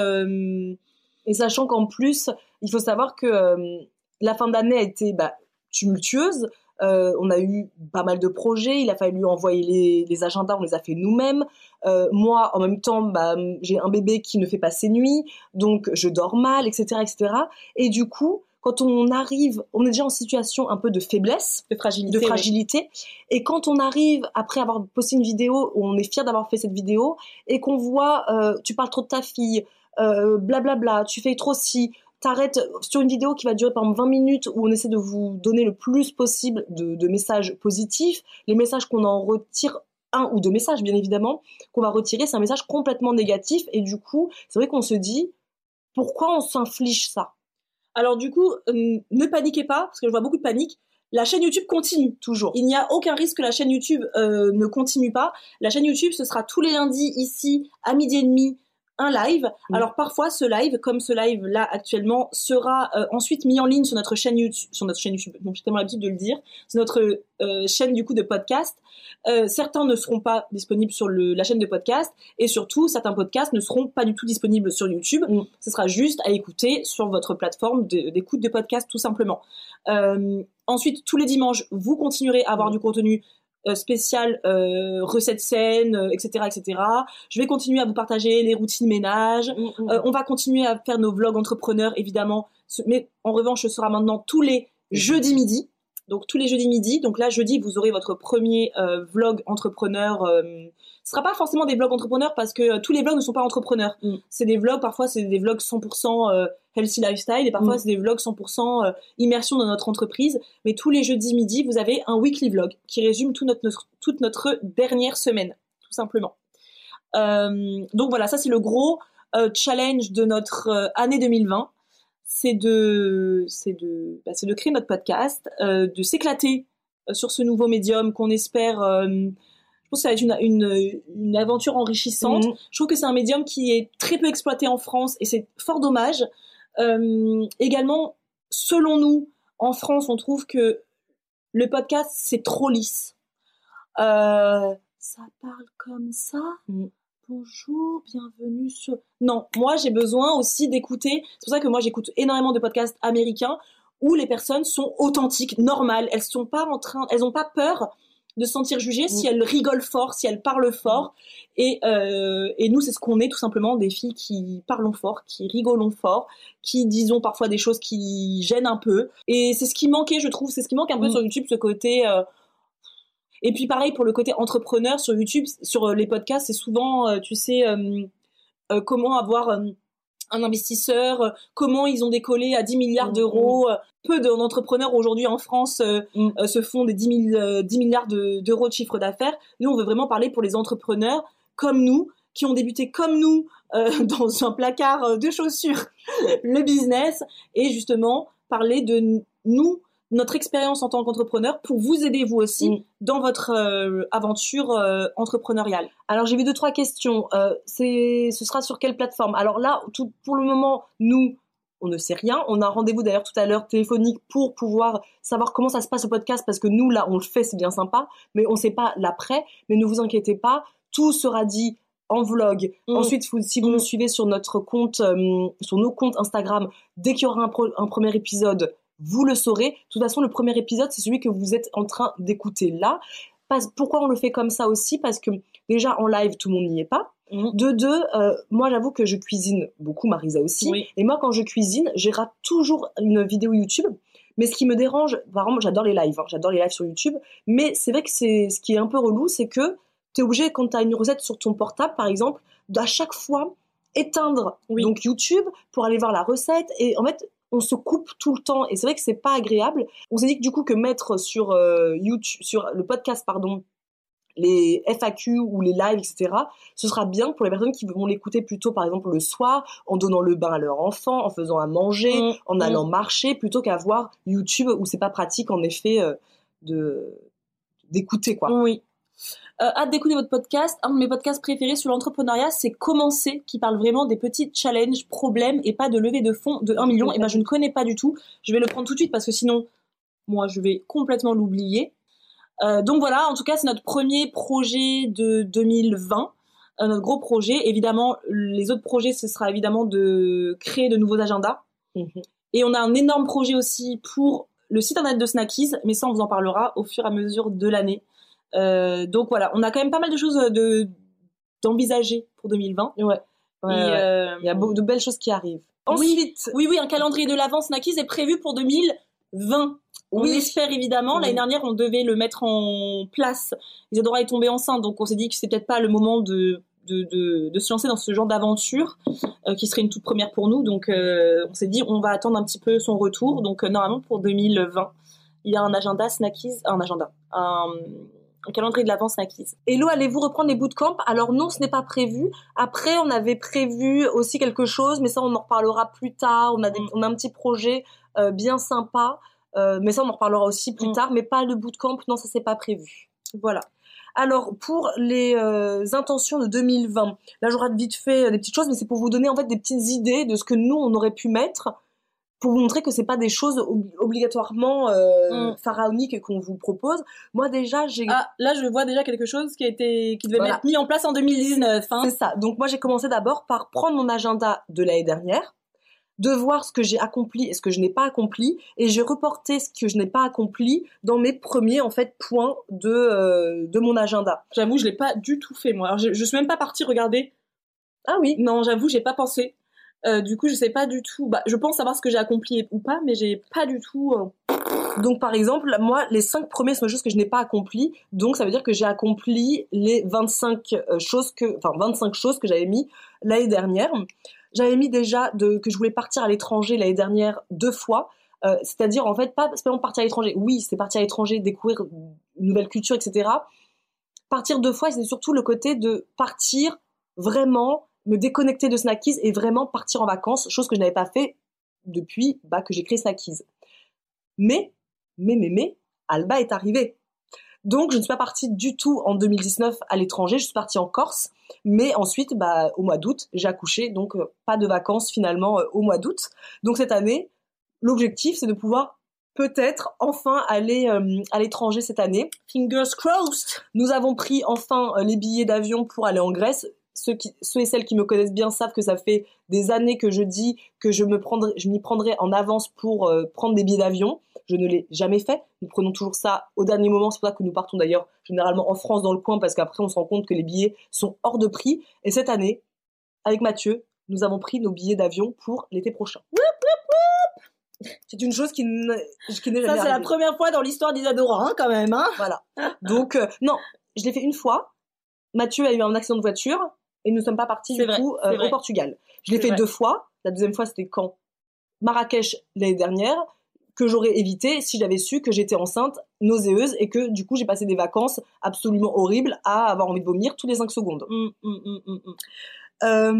Et sachant qu'en plus, il faut savoir que la fin d'année a été bah, tumultueuse. Euh, on a eu pas mal de projets, il a fallu envoyer les, les agendas, on les a fait nous-mêmes. Euh, moi, en même temps, bah, j'ai un bébé qui ne fait pas ses nuits, donc je dors mal, etc., etc. Et du coup, quand on arrive, on est déjà en situation un peu de faiblesse, de fragilité. de oui. fragilité. Et quand on arrive, après avoir posté une vidéo, on est fier d'avoir fait cette vidéo, et qu'on voit, euh, tu parles trop de ta fille, euh, blablabla, tu fais trop ci, t'arrêtes sur une vidéo qui va durer par exemple 20 minutes, où on essaie de vous donner le plus possible de, messages positifs, les messages qu'on en retire, un ou deux messages bien évidemment, qu'on va retirer, c'est un message complètement négatif, et du coup, c'est vrai qu'on se dit, pourquoi on s'inflige ça? Alors du coup, euh, ne paniquez pas, parce que je vois beaucoup de panique. La chaîne YouTube continue. Toujours. Il n'y a aucun risque que la chaîne YouTube euh, ne continue pas. La chaîne YouTube, ce sera tous les lundis ici à midi et demi un live. Mm. Alors parfois ce live, comme ce live là actuellement, sera euh, ensuite mis en ligne sur notre chaîne YouTube, sur notre chaîne YouTube. Bon, j'ai tellement l'habitude de le dire, sur notre euh, chaîne du coup de podcast. Euh, certains ne seront pas disponibles sur le, la chaîne de podcast et surtout certains podcasts ne seront pas du tout disponibles sur YouTube. Mm. Ce sera juste à écouter sur votre plateforme d'écoute de, podcast tout simplement. Ensuite, tous les dimanches, vous continuerez à avoir du contenu spécial, euh, recettes saines, euh, etc., etc. Je vais continuer à vous partager les routines ménage. Mm, Euh, on va continuer à faire nos vlogs entrepreneurs, évidemment. Mais en revanche, ce sera maintenant tous les jeudis midi. Donc tous les jeudis midi. Donc là, jeudi, vous aurez votre premier euh, vlog entrepreneur. Ce sera pas forcément des vlogs entrepreneurs parce que euh, tous les vlogs ne sont pas entrepreneurs. Mm. C'est des vlogs, parfois c'est des vlogs 100% euh, healthy lifestyle et parfois Mm. c'est des vlogs 100% euh, immersion dans notre entreprise. Mais tous les jeudis midi, vous avez un weekly vlog qui résume tout notre, notre- toute notre dernière semaine, tout simplement. Euh, donc voilà, ça c'est le gros euh, challenge de notre euh, année 2020. C'est de, c'est de, bah, c'est de créer notre podcast, de s'éclater sur ce nouveau médium qu'on espère. Que ça va être une, une, une aventure enrichissante. Mhm. Je trouve que c'est un médium qui est très peu exploité en France et c'est fort dommage. Euh, également, selon nous, en France, on trouve que le podcast c'est trop lisse. Euh, ça parle comme ça. Mm. Bonjour, bienvenue sur. Non, moi j'ai besoin aussi d'écouter. C'est pour ça que moi j'écoute énormément de podcasts américains où les personnes sont authentiques, normales. Elles sont pas en train, elles ont pas peur de se sentir jugées si elles rigolent fort, si elles parlent fort. Et, euh, et nous, c'est ce qu'on est tout simplement, des filles qui parlons fort, qui rigolons fort, qui disons parfois des choses qui gênent un peu. Et c'est ce qui manquait, je trouve, c'est ce qui manque un peu Mm. sur YouTube, ce côté. euh, Et puis pareil pour le côté entrepreneur sur YouTube, sur euh, les podcasts, c'est souvent, tu sais, euh, comment avoir un investisseur, euh, comment ils ont décollé à 10 milliards Mm, d'euros. Peu d'entrepreneurs aujourd'hui en France euh, Mm. euh, se font des 10, 000, euh, 10 milliards de- d'euros de chiffre d'affaires. Nous, on veut vraiment parler pour les entrepreneurs comme nous, qui ont débuté comme nous euh, dans un placard de chaussures, le business, et justement parler de nous, notre expérience en tant qu'entrepreneur pour vous aider vous aussi Mm. dans votre euh, aventure euh, entrepreneuriale. Alors j'ai vu deux trois questions. Euh, c'est, ce sera sur quelle plateforme? Alors là, tout, pour le moment, nous, on ne sait rien. On a un rendez-vous d'ailleurs tout à l'heure téléphonique pour pouvoir savoir comment ça se passe le podcast parce que nous là, on le fait, c'est bien sympa, mais on ne sait pas l'après. Mais ne vous inquiétez pas, tout sera dit en vlog. Mm. Ensuite, vous- si vous nous suivez sur notre compte, euh, sur nos comptes Instagram, dès qu'il y aura un, pro- un premier épisode, vous le saurez. De toute façon, le premier épisode, c'est celui que vous êtes en train d'écouter là. Parce- pourquoi on le fait comme ça aussi? Parce que déjà en live, tout le monde n'y est pas. Mm. De deux, euh, moi j'avoue que je cuisine beaucoup, Marisa aussi. Oui. Et moi quand je cuisine, j'ai toujours une vidéo YouTube. Mais ce qui me dérange, par exemple, j'adore les lives, hein, j'adore les lives sur YouTube. Mais c'est vrai que c'est ce qui est un peu relou, c'est que tu es obligé, quand tu as une recette sur ton portable par exemple, d'à chaque fois éteindre Oui. donc YouTube pour aller voir la recette. Et en fait, on se coupe tout le temps. Et c'est vrai que c'est pas agréable. On s'est dit que du coup que mettre sur euh, YouTube, sur le podcast, pardon, les FAQ ou les lives, etc., ce sera bien pour les personnes qui vont l'écouter plutôt, par exemple, le soir, en donnant le bain à leur enfant, en faisant à manger, Mm, en mm. allant marcher, plutôt qu'à voir YouTube où c'est pas pratique, en effet, euh, de d'écouter, quoi. Oui. Euh, hâte d'écouter votre podcast. Un de mes podcasts préférés sur l'entrepreneuriat, c'est Commencer, qui parle vraiment des petits challenges, problèmes et pas de levée de fonds de 1 million. Et ben, je ne connais pas du tout. Je vais le prendre tout de suite parce que sinon, moi, je vais complètement l'oublier. Euh, donc voilà, en tout cas, c'est notre premier projet de 2020. Euh, notre gros projet. Évidemment, les autres projets, ce sera évidemment de créer de nouveaux agendas. Mhm. Et on a un énorme projet aussi pour le site internet de Snackies, mais ça, on vous en parlera au fur et à mesure de l'année. Euh, donc voilà, on a quand même pas mal de choses de d'envisager pour 2020. Ouais. Ouais, Et, ouais. euh, Il y a beaucoup de belles choses qui arrivent. Oui. Ensuite, oui, oui, un calendrier de l'avance Snackies est prévu pour 2020. On Oui. espère évidemment. L'année dernière, on devait le mettre en place. Isadora est tombée enceinte, donc on s'est dit que c'est peut-être pas le moment de de, de, de se lancer dans ce genre d'aventure euh, qui serait une toute première pour nous. Donc euh, on s'est dit on va attendre un petit peu son retour. Donc euh, normalement pour 2020, il y a un agenda Snackies, un agenda, un, un calendrier de l'avance Snackies. Hello, allez-vous reprendre les bootcamps? Alors non, ce n'est pas prévu. Après, on avait prévu aussi quelque chose, mais ça, on en reparlera plus tard. On a, des- on a un petit projet euh, bien sympa, euh, mais ça, on en reparlera aussi plus Mm. tard. Mais pas le bootcamp, non, ça, c'est pas prévu. Voilà. Alors, pour les euh, intentions de 2020, là, j'aurai vite fait des petites choses, mais c'est pour vous donner en fait des petites idées de ce que nous, on aurait pu mettre pour vous montrer que c'est pas des choses ob- obligatoirement euh, Mm. pharaoniques qu'on vous propose. Moi, déjà, j'ai Ah là je vois déjà quelque chose qui a été qui devait Voilà. être mis en place en 2019. Hein. C'est ça. Donc moi j'ai commencé d'abord par prendre mon agenda de l'année dernière, de voir ce que j'ai accompli et ce que je n'ai pas accompli, et j'ai reporté ce que je n'ai pas accompli dans mes premiers en fait points de euh, de mon agenda. J'avoue je l'ai pas du tout fait moi. Alors, je, je suis même pas partie regarder. Ah oui. Non j'avoue j'ai pas pensé. Euh, du coup je sais pas du tout. Bah je pense savoir ce que j'ai accompli ou pas, mais j'ai pas du tout. euh, Donc par exemple moi les cinq premiers sont des choses que je n'ai pas accomplies, donc ça veut dire que j'ai accompli les 25 euh, choses que enfin 25 choses que j'avais mis l'année dernière. J'avais mis déjà de, que je voulais partir à l'étranger l'année dernière deux fois. C'est-à-dire en fait pas spécialement partir à l'étranger. Oui, c'est partir à l'étranger, découvrir une nouvelle culture, etc. Partir deux fois, c'est surtout le côté de partir vraiment, me déconnecter de Snackies et vraiment partir en vacances, chose que je n'avais pas fait depuis bah, que j'ai créé Snackies. Mais, mais, mais, mais, Alba est arrivée. Donc, je ne suis pas partie du tout en 2019 à l'étranger, je suis partie en Corse. Mais ensuite, bah, au mois d'août, j'ai accouché, donc euh, pas de vacances finalement euh, au mois d'août. Donc cette année, l'objectif, c'est de pouvoir peut-être enfin aller euh, à l'étranger cette année. Fingers crossed. Nous avons pris enfin les billets d'avion pour aller en Grèce. Ceux, qui, ceux et celles qui me connaissent bien savent que ça fait des années que je dis que je me prendrai, je m'y prendrai en avance pour euh, prendre des billets d'avion. Je ne l'ai jamais fait. Nous prenons toujours ça au dernier moment. C'est pour ça que nous partons d'ailleurs généralement en France dans le coin parce qu'après on se rend compte que les billets sont hors de prix. Et cette année, avec Mathieu, nous avons pris nos billets d'avion pour l'été prochain. C'est une chose qui n'est Ça c'est la première fois dans l'histoire d'Isadora hein, quand même. Hein. Voilà. Donc, euh, non, je l'ai fait une fois. Mathieu a eu un accident de voiture et nous ne sommes pas partis du vrai, coup euh, au Portugal. Je l'ai fait vrai. deux fois. La deuxième fois, c'était quand Marrakech l'année dernière, que j'aurais évité si j'avais su que j'étais enceinte, nauséeuse et que du coup j'ai passé des vacances absolument horribles à avoir envie de vomir tous les cinq secondes. Hum, hum, hum. Euh,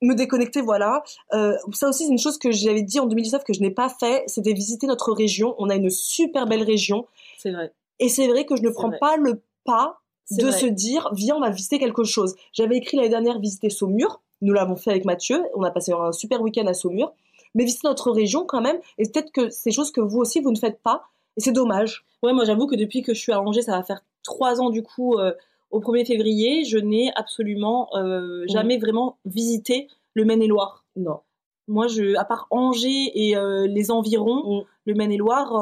me déconnecter, voilà. Euh, ça aussi, c'est une chose que j'avais dit en 2019 que je n'ai pas fait, c'était visiter notre région. On a une super belle région. C'est vrai. Et c'est vrai que je ne prends pas le pas de se dire, viens, on va visiter quelque chose. J'avais écrit l'année dernière visiter Saumur. Nous l'avons fait avec Mathieu. On a passé un super week-end à Saumur. Mais visiter notre région quand même. Et peut-être que c'est choses que vous aussi, vous ne faites pas. Et c'est dommage. Ouais, moi j'avoue que depuis que je suis à Angers, ça va faire trois ans du coup. Euh, au 1er février, je n'ai absolument euh, mmh. jamais vraiment visité le Maine-et-Loire. Non. Moi, je, à part Angers et euh, les environs, mmh. le Maine-et-Loire,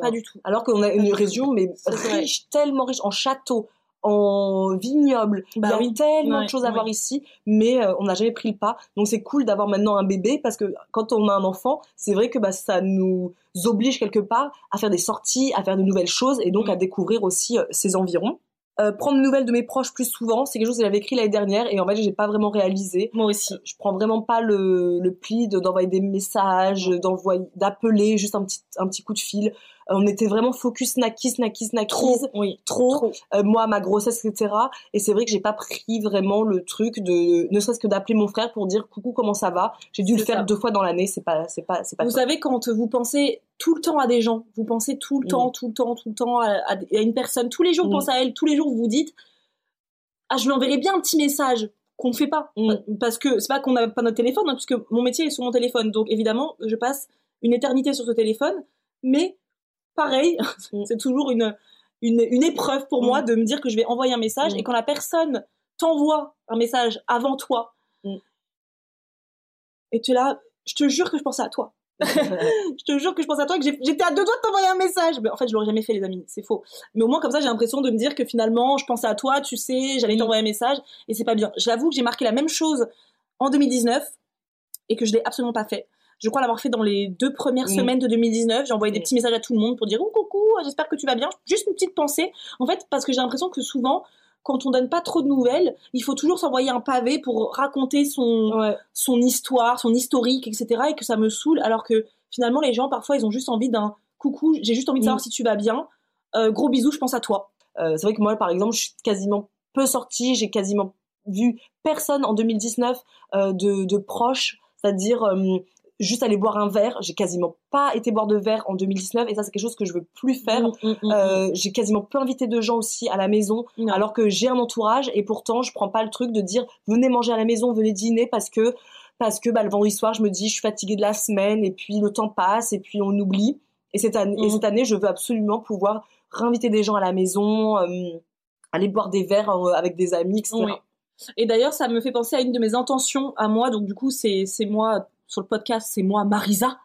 pas du tout. Alors qu'on a une région mais riche, tellement riche en châteaux, en vignobles. Bah il y a tellement de choses à voir ici, mais on n'a jamais pris le pas. Donc c'est cool d'avoir maintenant un bébé parce que quand on a un enfant, c'est vrai que bah, ça nous oblige quelque part à faire des sorties, à faire de nouvelles choses et donc à mmh. découvrir aussi ces environs. Euh, prendre des nouvelles de mes proches plus souvent, c'est quelque chose que j'avais écrit l'année dernière et en fait j'ai pas vraiment réalisé. Moi aussi. Je prends vraiment pas le, le pli d'envoyer des messages, d'envoyer, d'appeler juste un petit un petit coup de fil on était vraiment focus snacky, snacky, snacky. Trop, oui, trop. Euh, moi, ma grossesse, etc. Et c'est vrai que j'ai pas pris vraiment le truc de, ne serait-ce que d'appeler mon frère pour dire coucou, comment ça va? J'ai dû le faire deux fois dans l'année. C'est pas, c'est pas, c'est pas. Vous savez, quand vous pensez tout le temps à des gens, vous pensez tout le temps, tout le temps, tout le temps à, une personne. Tous les jours, vous pensez à elle. Tous les jours, vous vous dites, ah, je lui enverrai bien un petit message qu'on ne fait pas. Parce que c'est pas qu'on n'a pas notre téléphone, hein, puisque mon métier est sur mon téléphone. Donc évidemment, je passe une éternité sur ce téléphone, mais pareil, mm. c'est toujours une, une, épreuve pour moi mm. de me dire que je vais envoyer un message mm. et quand la personne t'envoie un message avant toi, et tu es là, je te jure que je pensais à toi. je te jure que je pensais à toi, que j'étais à deux doigts de t'envoyer un message. Mais en fait, je l'aurais jamais fait, les amis. C'est faux. Mais au moins, comme ça, j'ai l'impression de me dire que finalement, je pensais à toi, tu sais, j'allais t'envoyer un message et c'est pas bien. J'avoue que j'ai marqué la même chose en 2019 et que je l'ai absolument pas fait. Je crois l'avoir fait dans les deux premières semaines de 2019. J'ai envoyé des petits messages à tout le monde pour dire oh, coucou, j'espère que tu vas bien. Juste une petite pensée. En fait, parce que j'ai l'impression que souvent, quand on donne pas trop de nouvelles, il faut toujours s'envoyer un pavé pour raconter son, son histoire, son historique, etc. Et que ça me saoule. Alors que finalement, les gens, parfois, ils ont juste envie d'un coucou, j'ai juste envie de savoir mm. si tu vas bien. Euh, gros bisous, je pense à toi. Euh, c'est vrai que moi, par exemple, je suis quasiment peu sortie, j'ai quasiment vu personne en 2019 euh, de, de proches, c'est-à-dire juste aller boire un verre. J'ai quasiment pas été boire de verre en 2019 et ça c'est quelque chose que je veux plus faire. Mm, mm, mm, euh, j'ai quasiment peu invité de gens aussi à la maison alors que j'ai un entourage et pourtant je prends pas le truc de dire venez manger à la maison, venez dîner parce que parce que bah, le vendredi soir je me dis je suis fatiguée de la semaine et puis le temps passe et puis on oublie. Et cette année, et cette année je veux absolument pouvoir réinviter des gens à la maison, euh, aller boire des verres euh, avec des amis, etc. Et d'ailleurs, ça me fait penser à une de mes intentions à moi. Donc, du coup, c'est moi sur le podcast, c'est moi, Marisa,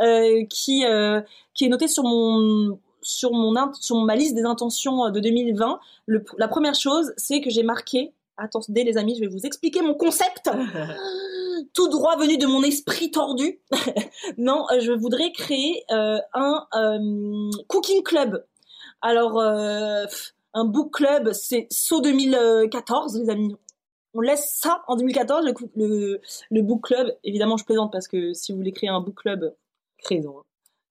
euh, qui euh, qui est notée sur mon sur mon sur ma liste des intentions de 2020. la première chose, c'est que j'ai marqué. Attendez les amis, je vais vous expliquer mon concept. tout droit venu de mon esprit tordu. non, euh, je voudrais créer un cooking club. Alors, un book club, c'est saut 2014, les amis on laisse ça en 2014, le, book club. Évidemment, je plaisante parce que si vous voulez créer un book club, créez-en.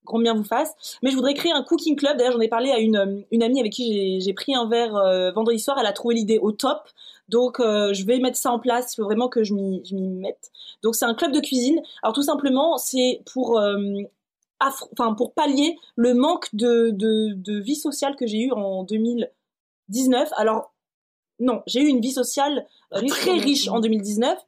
Grand bien vous fasse. Mais je voudrais créer un cooking club. D'ailleurs, j'en ai parlé à une, une amie avec qui j'ai pris un verre euh, vendredi soir. Elle a trouvé l'idée au top. Donc, euh, je vais mettre ça en place. Il faut vraiment que je m'y mette. Donc, c'est un club de cuisine. Alors, tout simplement, c'est pour, euh, pour pallier le manque de, de, de vie sociale que j'ai eu en 2019. Alors, non, j'ai eu une vie sociale euh, très riche en 2019,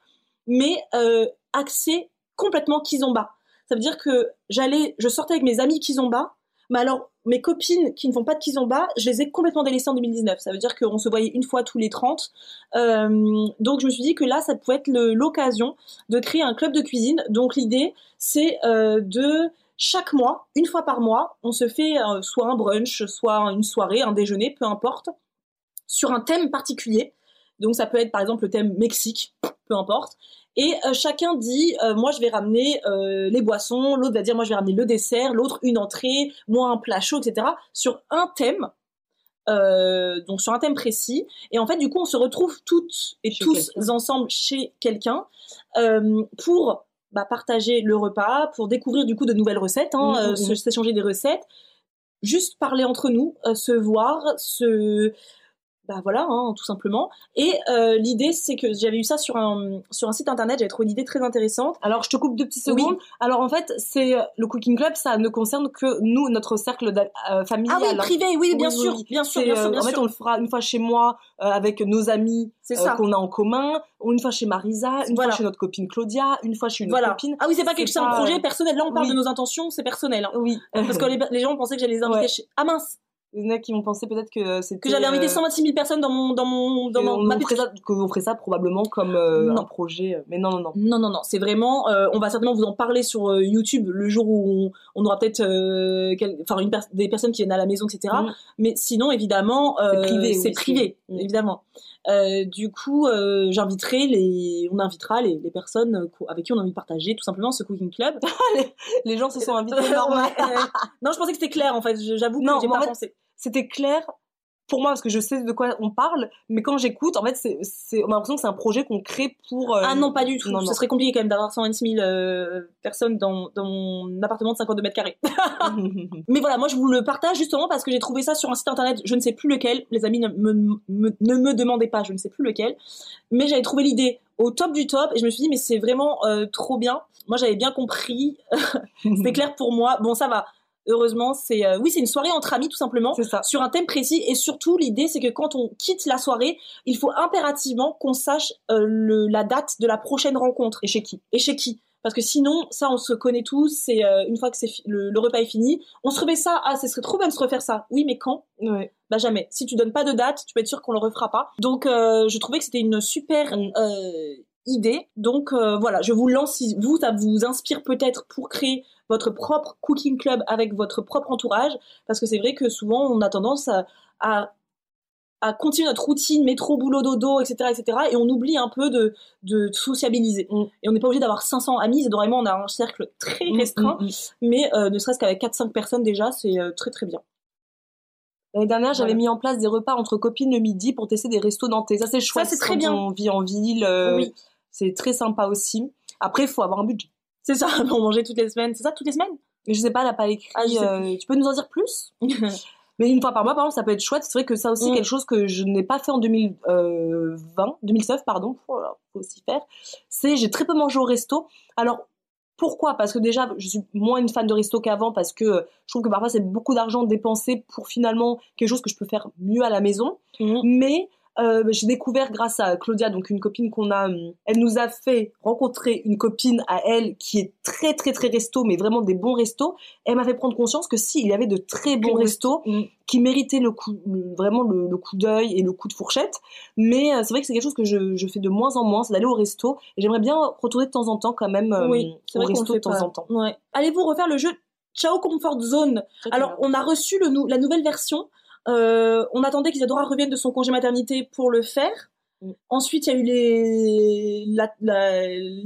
mais euh, axée complètement kizomba. Ça veut dire que j'allais, je sortais avec mes amis kizomba, mais alors mes copines qui ne font pas de kizomba, je les ai complètement délaissées en 2019. Ça veut dire qu'on se voyait une fois tous les 30. Euh, donc je me suis dit que là, ça pouvait être l'occasion de créer un club de cuisine. Donc l'idée, c'est de chaque mois, une fois par mois, on se fait soit un brunch, soit une soirée, un déjeuner, peu importe sur un thème particulier. Donc ça peut être par exemple le thème Mexique, peu importe. Et euh, chacun dit, euh, moi je vais ramener euh, les boissons, l'autre va dire, moi je vais ramener le dessert, l'autre une entrée, moi un plat chaud, etc. Sur un thème, donc sur un thème précis. Et en fait, du coup, on se retrouve toutes et tous ensemble chez quelqu'un pour bah, partager le repas, pour découvrir du coup de nouvelles recettes, hein, mmh, mmh, mmh. s'échanger des recettes, juste parler entre nous, se voir, se bah voilà, hein, tout simplement. Et euh, l'idée, c'est que j'avais eu ça sur un sur un site internet. J'avais trouvé une idée très intéressante. Alors, je te coupe deux petites secondes. Alors, en fait, c'est le cooking club, ça ne concerne que nous, notre cercle euh, familial. Ah oui, privé, oui, bien sûr, bien sûr, bien sûr, bien En fait, on le fera une fois chez moi euh, avec nos amis qu'on a en commun, une fois chez Marisa, une fois chez notre copine Claudia, une fois chez une voilà. copine. Ah oui, c'est pas quelque chose, un projet personnel. Là, on parle de nos intentions, c'est personnel. Hein. Oui. Parce que les, les gens pensaient que j'allais les inviter chez. Ah mince. Il y en a qui m'ont pensé peut-être que c'était que j'allais inviter 126 000 personnes dans mon dans mon dans mon ma ça, que vous ferez ça probablement comme euh, un projet mais non non non. Non non non c'est vraiment euh, on va certainement vous en parler sur euh, YouTube le jour où on, on aura peut-être enfin une des personnes qui viennent à la maison etc mm. mais sinon évidemment c'est privé c'est privé mm. évidemment du coup j'inviterai les on invitera les, les, personnes avec qui on a envie de partager tout simplement ce cooking club. Les, les, gens se sont invités normal. Non je pensais que c'était clair en fait. J'avoue que j'ai pas pensé. c'était clair pour moi parce que je sais de quoi on parle mais quand j'écoute en fait c'est c'est on a l'impression que c'est un projet qu'on crée pour euh, ah non pas du tout. Ce serait compliqué quand même d'avoir 126 000 euh, personnes dans, dans mon appartement de 52 mètres carrés. Mais voilà moi je vous le partage justement parce que j'ai trouvé ça sur un site internet je ne sais plus lequel. Les amis ne me, ne me demandez pas je ne sais plus lequel. Mais j'avais trouvé l'idée au top du top et je me suis dit mais c'est vraiment euh, trop bien. Moi j'avais bien compris. C'était clair pour moi. Bon ça va heureusement, c'est euh, oui, c'est une soirée entre amis tout simplement, ça. sur un thème précis. Et surtout, l'idée, c'est que quand on quitte la soirée, il faut impérativement qu'on sache euh, le, la date de la prochaine rencontre et chez qui? Et chez qui? Parce que sinon, ça, on se connaît tous. C'est euh, une fois que le, le, repas est fini, on se remet ça. Ah, ce serait trop bien de se refaire ça. Oui, mais quand? Ouais. Bah jamais. Si tu donnes pas de date, tu peux être sûr qu'on le refera pas. Donc, je trouvais que c'était une super. Idée. Donc voilà, je vous lance. Si vous, ça vous inspire peut-être pour créer votre propre cooking club avec votre propre entourage, parce que c'est vrai que souvent on a tendance à, à, continuer notre routine, métro, boulot, dodo, etc., etc., et on oublie un peu de, de sociabiliser. Mm. Et on n'est pas obligé d'avoir 500 amis, vraiment on a un cercle très mm, restreint, mm, mais euh, ne serait-ce qu'avec 4-5 personnes déjà, c'est euh, très très bien. L'année dernière, j'avais mis en place des repas entre copines le midi pour tester des restos dentés. Ça, c'est chouette. Ça, c'est très bien. On vit en ville. Euh, oui. C'est très sympa aussi. Après, il faut avoir un budget. C'est ça, pour manger toutes les semaines. C'est ça, toutes les semaines? Je sais pas, elle n'a pas écrit. Ah, euh, tu peux nous en dire plus? Mais une fois par mois, par exemple, ça peut être chouette. C'est vrai que ça aussi, mm. quelque chose que je n'ai pas fait en 2020, 2009, pardon, faut, faut aussi faire. C'est, j'ai très peu mangé au resto. Alors, pourquoi? Parce que déjà, je suis moins une fan de resto qu'avant parce que je trouve que parfois c'est beaucoup d'argent dépensé pour finalement quelque chose que je peux faire mieux à la maison. Mm. Mais euh, j'ai découvert grâce à Claudia, donc une copine qu'on a, euh, elle nous a fait rencontrer une copine à elle qui est très très très resto, mais vraiment des bons restos. Elle m'a fait prendre conscience que si il y avait de très bons restos mm. qui méritaient le coup, vraiment le, coup d'œil et le coup de fourchette. Mais euh, c'est vrai que c'est quelque chose que je, je, fais de moins en moins, c'est d'aller au resto. Et j'aimerais bien retourner de temps en temps quand même euh, oui, au resto de temps en temps. Ouais. Allez-vous refaire le jeu Ciao Comfort Zone. Alors on a reçu le, la nouvelle version. Euh, on attendait qu'Isadora revienne de son congé maternité pour le faire. Mm. Ensuite, il y a eu les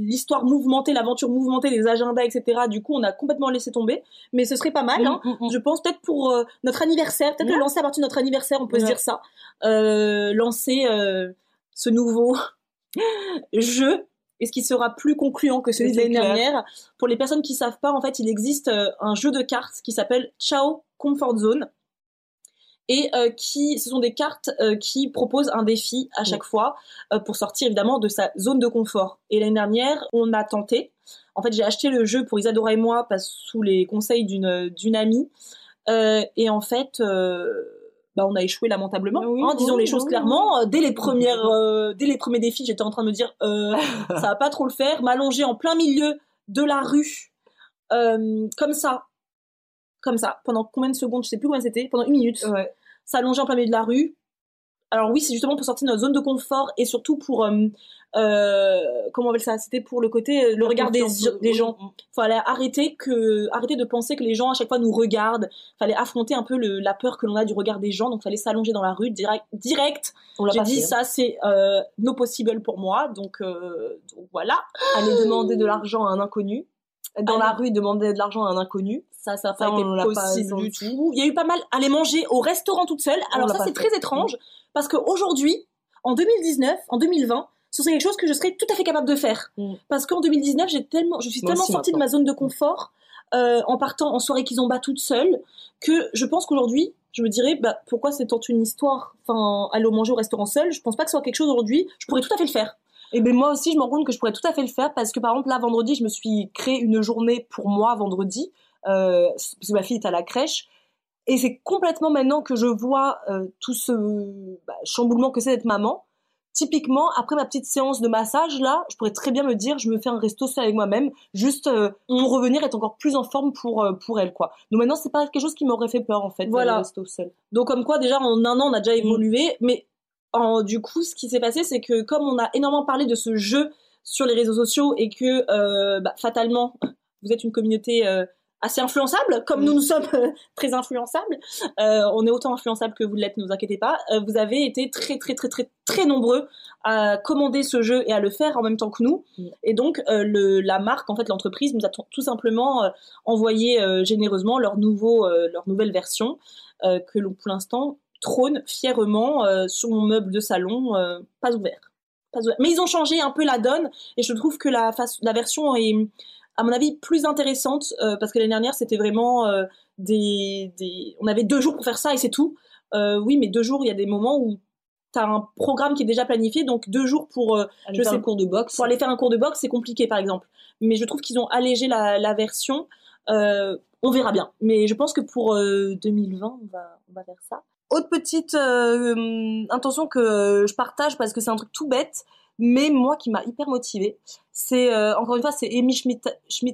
l'histoire mouvementée, l'aventure mouvementée des agendas, etc. Du coup, on a complètement laissé tomber. Mais ce serait pas mal, hein. mm, mm, Je pense peut-être pour euh, notre anniversaire, peut-être le lancer à partir de notre anniversaire, on peut se dire ça. Euh, lancer ce nouveau jeu. Est-ce qu'il sera plus concluant que celui de l'année dernière Pour les personnes qui savent pas, en fait, il existe un jeu de cartes qui s'appelle Ciao Comfort Zone et euh, qui ce sont des cartes euh, qui proposent un défi à chaque fois euh, pour sortir évidemment de sa zone de confort. Et l'année dernière, on a tenté. En fait, j'ai acheté le jeu pour Isadora et moi parce, sous les conseils d'une d'une amie. et en fait, bah, on a échoué lamentablement. hein, disons les choses clairement. Dès les premières, dès les premiers défis, j'étais en train de me dire, ça va pas trop le faire. M'allonger en plein milieu de la rue, comme ça, comme ça, pendant combien de secondes, je sais plus combien c'était, pendant une minute. Ouais s'allonger en plein milieu de la rue. Alors oui, c'est justement pour sortir de notre zone de confort et surtout pour euh, euh, comment on appelle ça? C'était pour le côté euh, le regard des, des gens. Fallait arrêter que arrêter de penser que les gens à chaque fois nous regardent. Fallait affronter un peu le, la peur que l'on a du regard des gens. Donc fallait s'allonger dans la rue direct. direct. J'ai dit ça c'est euh, no possible pour moi. Donc, donc voilà. Aller demander de l'argent à un inconnu dans la rue demander de l'argent à un inconnu. Ça, ça n'a pas été possible du tout. Il y a eu pas mal aller manger au restaurant toute seule. Alors ça, c'est très étrange parce qu'aujourd'hui, en 2019, en 2020, ce serait quelque chose que je serais tout à fait capable de faire. Mm. Parce qu'en 2019, j'ai tellement, je suis tellement sortie de ma zone de confort euh, en partant en soirée qu'ils ont kizomba toute seule que je pense qu'aujourd'hui, je me dirais bah, pourquoi c'est tant une histoire? Enfin aller au manger au restaurant seul je pense pas que ce soit quelque chose aujourd'hui je pourrais tout à fait le faire et ben moi aussi je me rends compte que je pourrais tout à fait le faire parce que par exemple là vendredi je me suis créé une journée pour moi vendredi euh, parce que ma fille est à la crèche et c'est complètement maintenant que je vois euh, tout ce bah, chamboulement que c'est d'être maman typiquement, après ma petite séance de massage, là, je pourrais très bien me dire, je me fais un resto seul avec moi-même, juste euh, pour revenir être encore plus en forme pour euh, pour elle, quoi. Donc maintenant, c'est pas quelque chose qui m'aurait fait peur, en fait, voilà. le resto seul. Donc comme quoi, déjà en un an, on a déjà mm. évolué, mais en, du coup, ce qui s'est passé, c'est que comme on a énormément parlé de ce jeu sur les réseaux sociaux et que euh, bah, fatalement, vous êtes une communauté assez influençable, comme nous nous sommes très influençables. Euh, on est autant influençables que vous l'êtes, ne vous inquiétez pas. Euh, vous avez été très très très très très nombreux à commander ce jeu et à le faire en même temps que nous. Mm. Et donc euh, le, la marque, en fait l'entreprise, nous a tout simplement euh, envoyé euh, généreusement leur nouveau leur nouvelle version que l'on pour l'instant trône fièrement sur mon meuble de salon, pas ouvert. Pas ouvert. Mais ils ont changé un peu la donne et je trouve que la, la version est à mon avis, plus intéressante euh, parce que l'année dernière, c'était vraiment euh, des, des, On avait deux jours pour faire ça et c'est tout. Euh, oui, mais deux jours, il y a des moments où tu as un programme qui est déjà planifié, donc deux jours pour je sais, un cours de boxe. Pour aller faire un cours de boxe, c'est compliqué, par exemple. Mais je trouve qu'ils ont allégé la, la version. On verra bien. Mais je pense que pour 2020, on va, on va faire ça. Autre petite intention que je partage parce que c'est un truc tout bête, mais moi qui m'a hyper motivée, c'est euh, encore une fois c'est Amy Schmidt,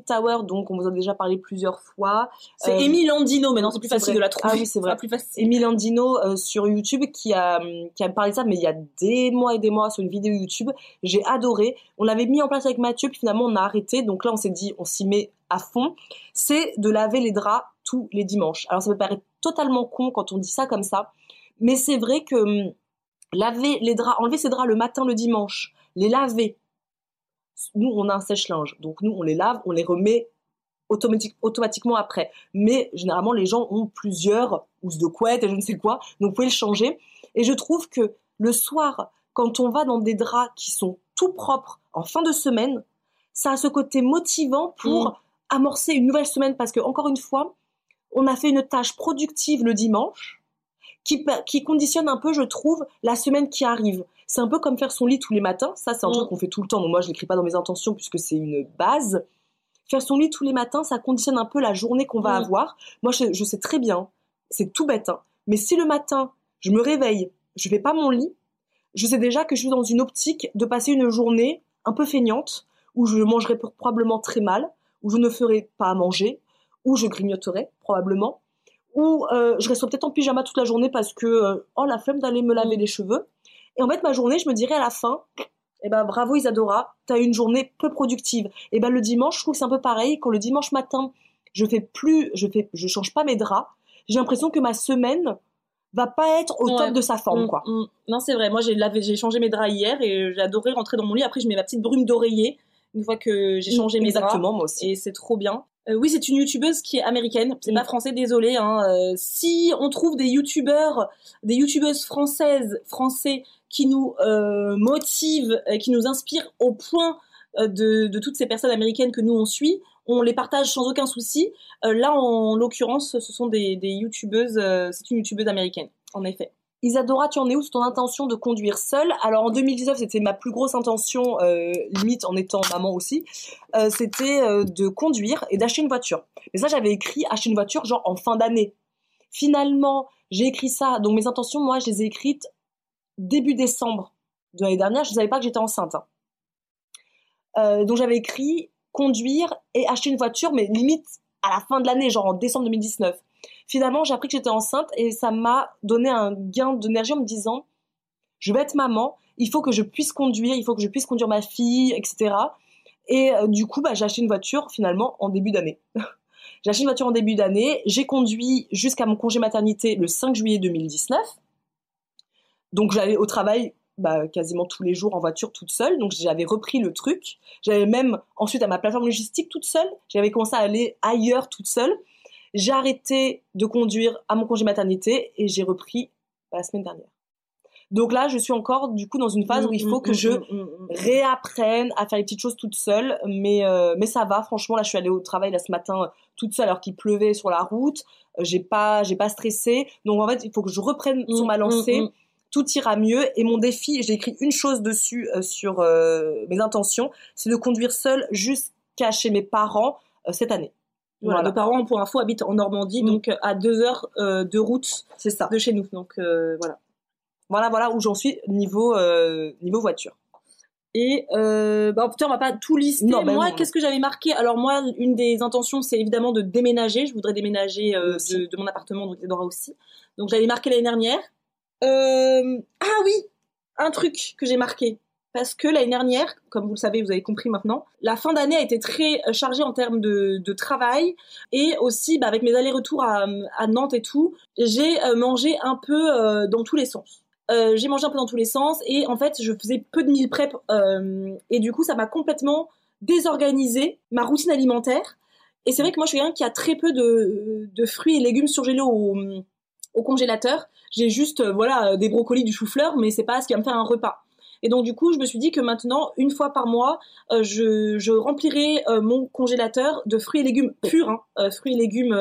Tower, donc on vous a déjà parlé plusieurs fois. C'est euh, Amy Landino, maintenant c'est plus facile de la trouver. Ah oui c'est vrai. Plus facile. Amy Landino euh, sur YouTube qui a qui a parlé de ça, mais il y a des mois et des mois sur une vidéo YouTube. J'ai adoré. On l'avait mis en place avec Mathieu, puis finalement on a arrêté. Donc là on s'est dit on s'y met à fond. C'est de laver les draps tous les dimanches. Alors ça me paraît totalement con quand on dit ça comme ça, mais c'est vrai que hum, laver les draps, enlever ses draps le matin, le dimanche, les laver. Nous, on a un sèche-linge, donc nous, on les lave, on les remet automatiquement après. Mais généralement, les gens ont plusieurs housses de couette et je ne sais quoi, donc vous pouvez le changer. Et je trouve que le soir, quand on va dans des draps qui sont tout propres en fin de semaine, ça a ce côté motivant pour mm. amorcer une nouvelle semaine parce que, encore une fois, on a fait une tâche productive le dimanche qui, conditionne un peu, je trouve, la semaine qui arrive. C'est un peu comme faire son lit tous les matins. Ça, c'est un truc mm. qu'on fait tout le temps. Moi, je l'écris pas dans mes intentions puisque c'est une base. Faire son lit tous les matins, ça conditionne un peu la journée qu'on va mm. avoir. Moi, je, sais très bien, c'est tout bête. Hein. Mais si le matin, je me réveille, je fais pas mon lit, je sais déjà que je suis dans une optique de passer une journée un peu feignante, où je mangerai probablement très mal, où je ne ferai pas à manger, où je grignoterai probablement, ou euh, je resterai peut-être en pyjama toute la journée parce que euh, oh la flemme d'aller me laver les cheveux. Et en fait ma journée, je me dirais à la fin, eh ben bravo Isadora, t'as une journée peu productive. Et eh ben le dimanche, je trouve que c'est un peu pareil. Quand le dimanche matin, je fais plus, je fais, je change pas mes draps. J'ai l'impression que ma semaine va pas être au top de sa forme, mm, quoi. Mm. Non, c'est vrai. Moi, j'ai lavé, j'ai changé mes draps hier et j'ai adoré rentrer dans mon lit. Après, je mets ma petite brume d'oreiller une fois que j'ai changé mes draps. Exactement, moi aussi. Et c'est trop bien. Euh, oui, c'est une youtubeuse qui est américaine. C'est pas français, désolé. Hein. Euh, si on trouve des youtubeurs, des youtubeuses françaises, français qui nous euh, motivent, qui nous inspirent au point de, de, toutes ces personnes américaines que nous on suit, on les partage sans aucun souci. là, en l'occurrence, ce sont des, des youtubeuses. c'est une youtubeuse américaine, en effet. Isadora, tu en es où sur ton intention de conduire seule? Alors en 2019, c'était ma plus grosse intention, euh, limite en étant maman aussi, euh, c'était euh, de conduire et d'acheter une voiture. Mais ça, j'avais écrit acheter une voiture genre en fin d'année. Finalement, j'ai écrit ça. Donc mes intentions, moi, je les ai écrites début décembre de l'année dernière. Je ne savais pas que j'étais enceinte. Hein. donc j'avais écrit conduire et acheter une voiture, mais limite à la fin de l'année, genre en décembre 2019. Finalement, j'ai appris que j'étais enceinte et ça m'a donné un gain d'énergie en me disant, je vais être maman, il faut que je puisse conduire, il faut que je puisse conduire ma fille, etc. Et euh, du coup, bah, j'ai acheté une voiture finalement en début d'année. j'ai acheté une voiture en début d'année, j'ai conduit jusqu'à mon congé maternité le 5 juillet 2019. Donc j'allais au travail bah, quasiment tous les jours en voiture toute seule. Donc j'avais repris le truc. J'avais même ensuite à ma plateforme logistique toute seule. J'avais commencé à aller ailleurs toute seule. J'ai arrêté de conduire à mon congé maternité et j'ai repris la semaine dernière. Donc là, je suis encore du coup dans une phase où il faut que je réapprenne à faire les petites choses toute seule, mais euh, mais ça va. Franchement, là, je suis allée au travail là ce matin toute seule alors qu'il pleuvait sur la route. Euh, j'ai pas j'ai pas stressé. Donc en fait, il faut que je reprenne sur ma lancée. Tout ira mieux. Et mon défi, j'ai écrit une chose dessus euh, sur mes intentions, c'est de conduire seule jusqu'à chez mes parents cette année. Voilà, Nos parents, pour info, habitent en Normandie, mm. donc à deux heures de route c'est ça. de chez nous. Donc voilà. Voilà, voilà où j'en suis niveau, euh, niveau voiture. Et euh, bah, putain, on va pas tout lister. Ben moi, qu'est-ce que j'avais marqué? Alors moi, une des intentions, c'est évidemment de déménager. Je voudrais déménager euh, de, mon appartement, donc Dora aussi. Donc j'avais marqué l'année dernière. Euh, ah oui, un truc que j'ai marqué. Parce que l'année dernière, comme vous le savez, vous avez compris maintenant, la fin d'année a été très euh, chargée en termes de, travail. Et aussi bah, avec mes allers-retours à, Nantes et tout, j'ai euh, mangé un peu euh, dans tous les sens. J'ai mangé un peu dans tous les sens et en fait je faisais peu de meal prep et du coup ça m'a complètement désorganisé ma routine alimentaire. Et c'est vrai que moi je suis quelqu'un qui a très peu de, fruits et légumes surgelés au, congélateur. J'ai juste voilà des brocolis du chou-fleur mais c'est pas ce qui va me faire un repas et donc du coup je me suis dit que maintenant une fois par mois euh, je, remplirai mon congélateur de fruits et légumes purs hein, fruits et légumes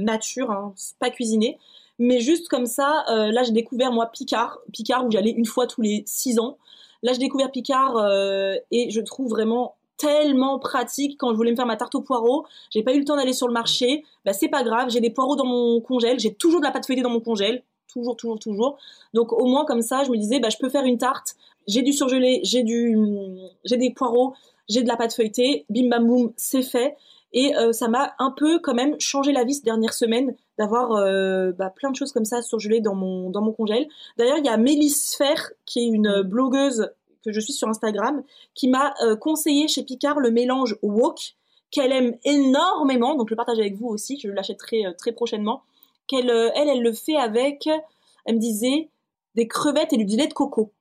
nature hein, pas cuisinés mais juste comme ça, euh, là j'ai découvert moi Picard, Picard où j'allais une fois tous les six ans. Là j'ai découvert Picard euh, et je trouve vraiment tellement pratique quand je voulais me faire ma tarte aux poireaux. J'ai pas eu le temps d'aller sur le marché. Bah c'est pas grave, j'ai des poireaux dans mon congèle, j'ai toujours de la pâte feuilletée dans mon congèle, toujours toujours toujours. Donc au moins comme ça, je me disais bah je peux faire une tarte. J'ai du surgelé, j'ai du j'ai des poireaux, j'ai de la pâte feuilletée, bim bam boum, c'est fait. Et euh, ça m'a un peu quand même changé la vie ces dernières semaines d'avoir euh, bah, plein de choses comme ça surgelées dans mon dans mon congèle. D'ailleurs, il y a Mélissphère qui est une blogueuse que je suis sur Instagram qui m'a euh, conseillé chez Picard le mélange wok qu'elle aime énormément. Donc je le partage avec vous aussi, je l'achèterai très prochainement. Elle elle le fait avec elle me disait des crevettes et du lait de coco.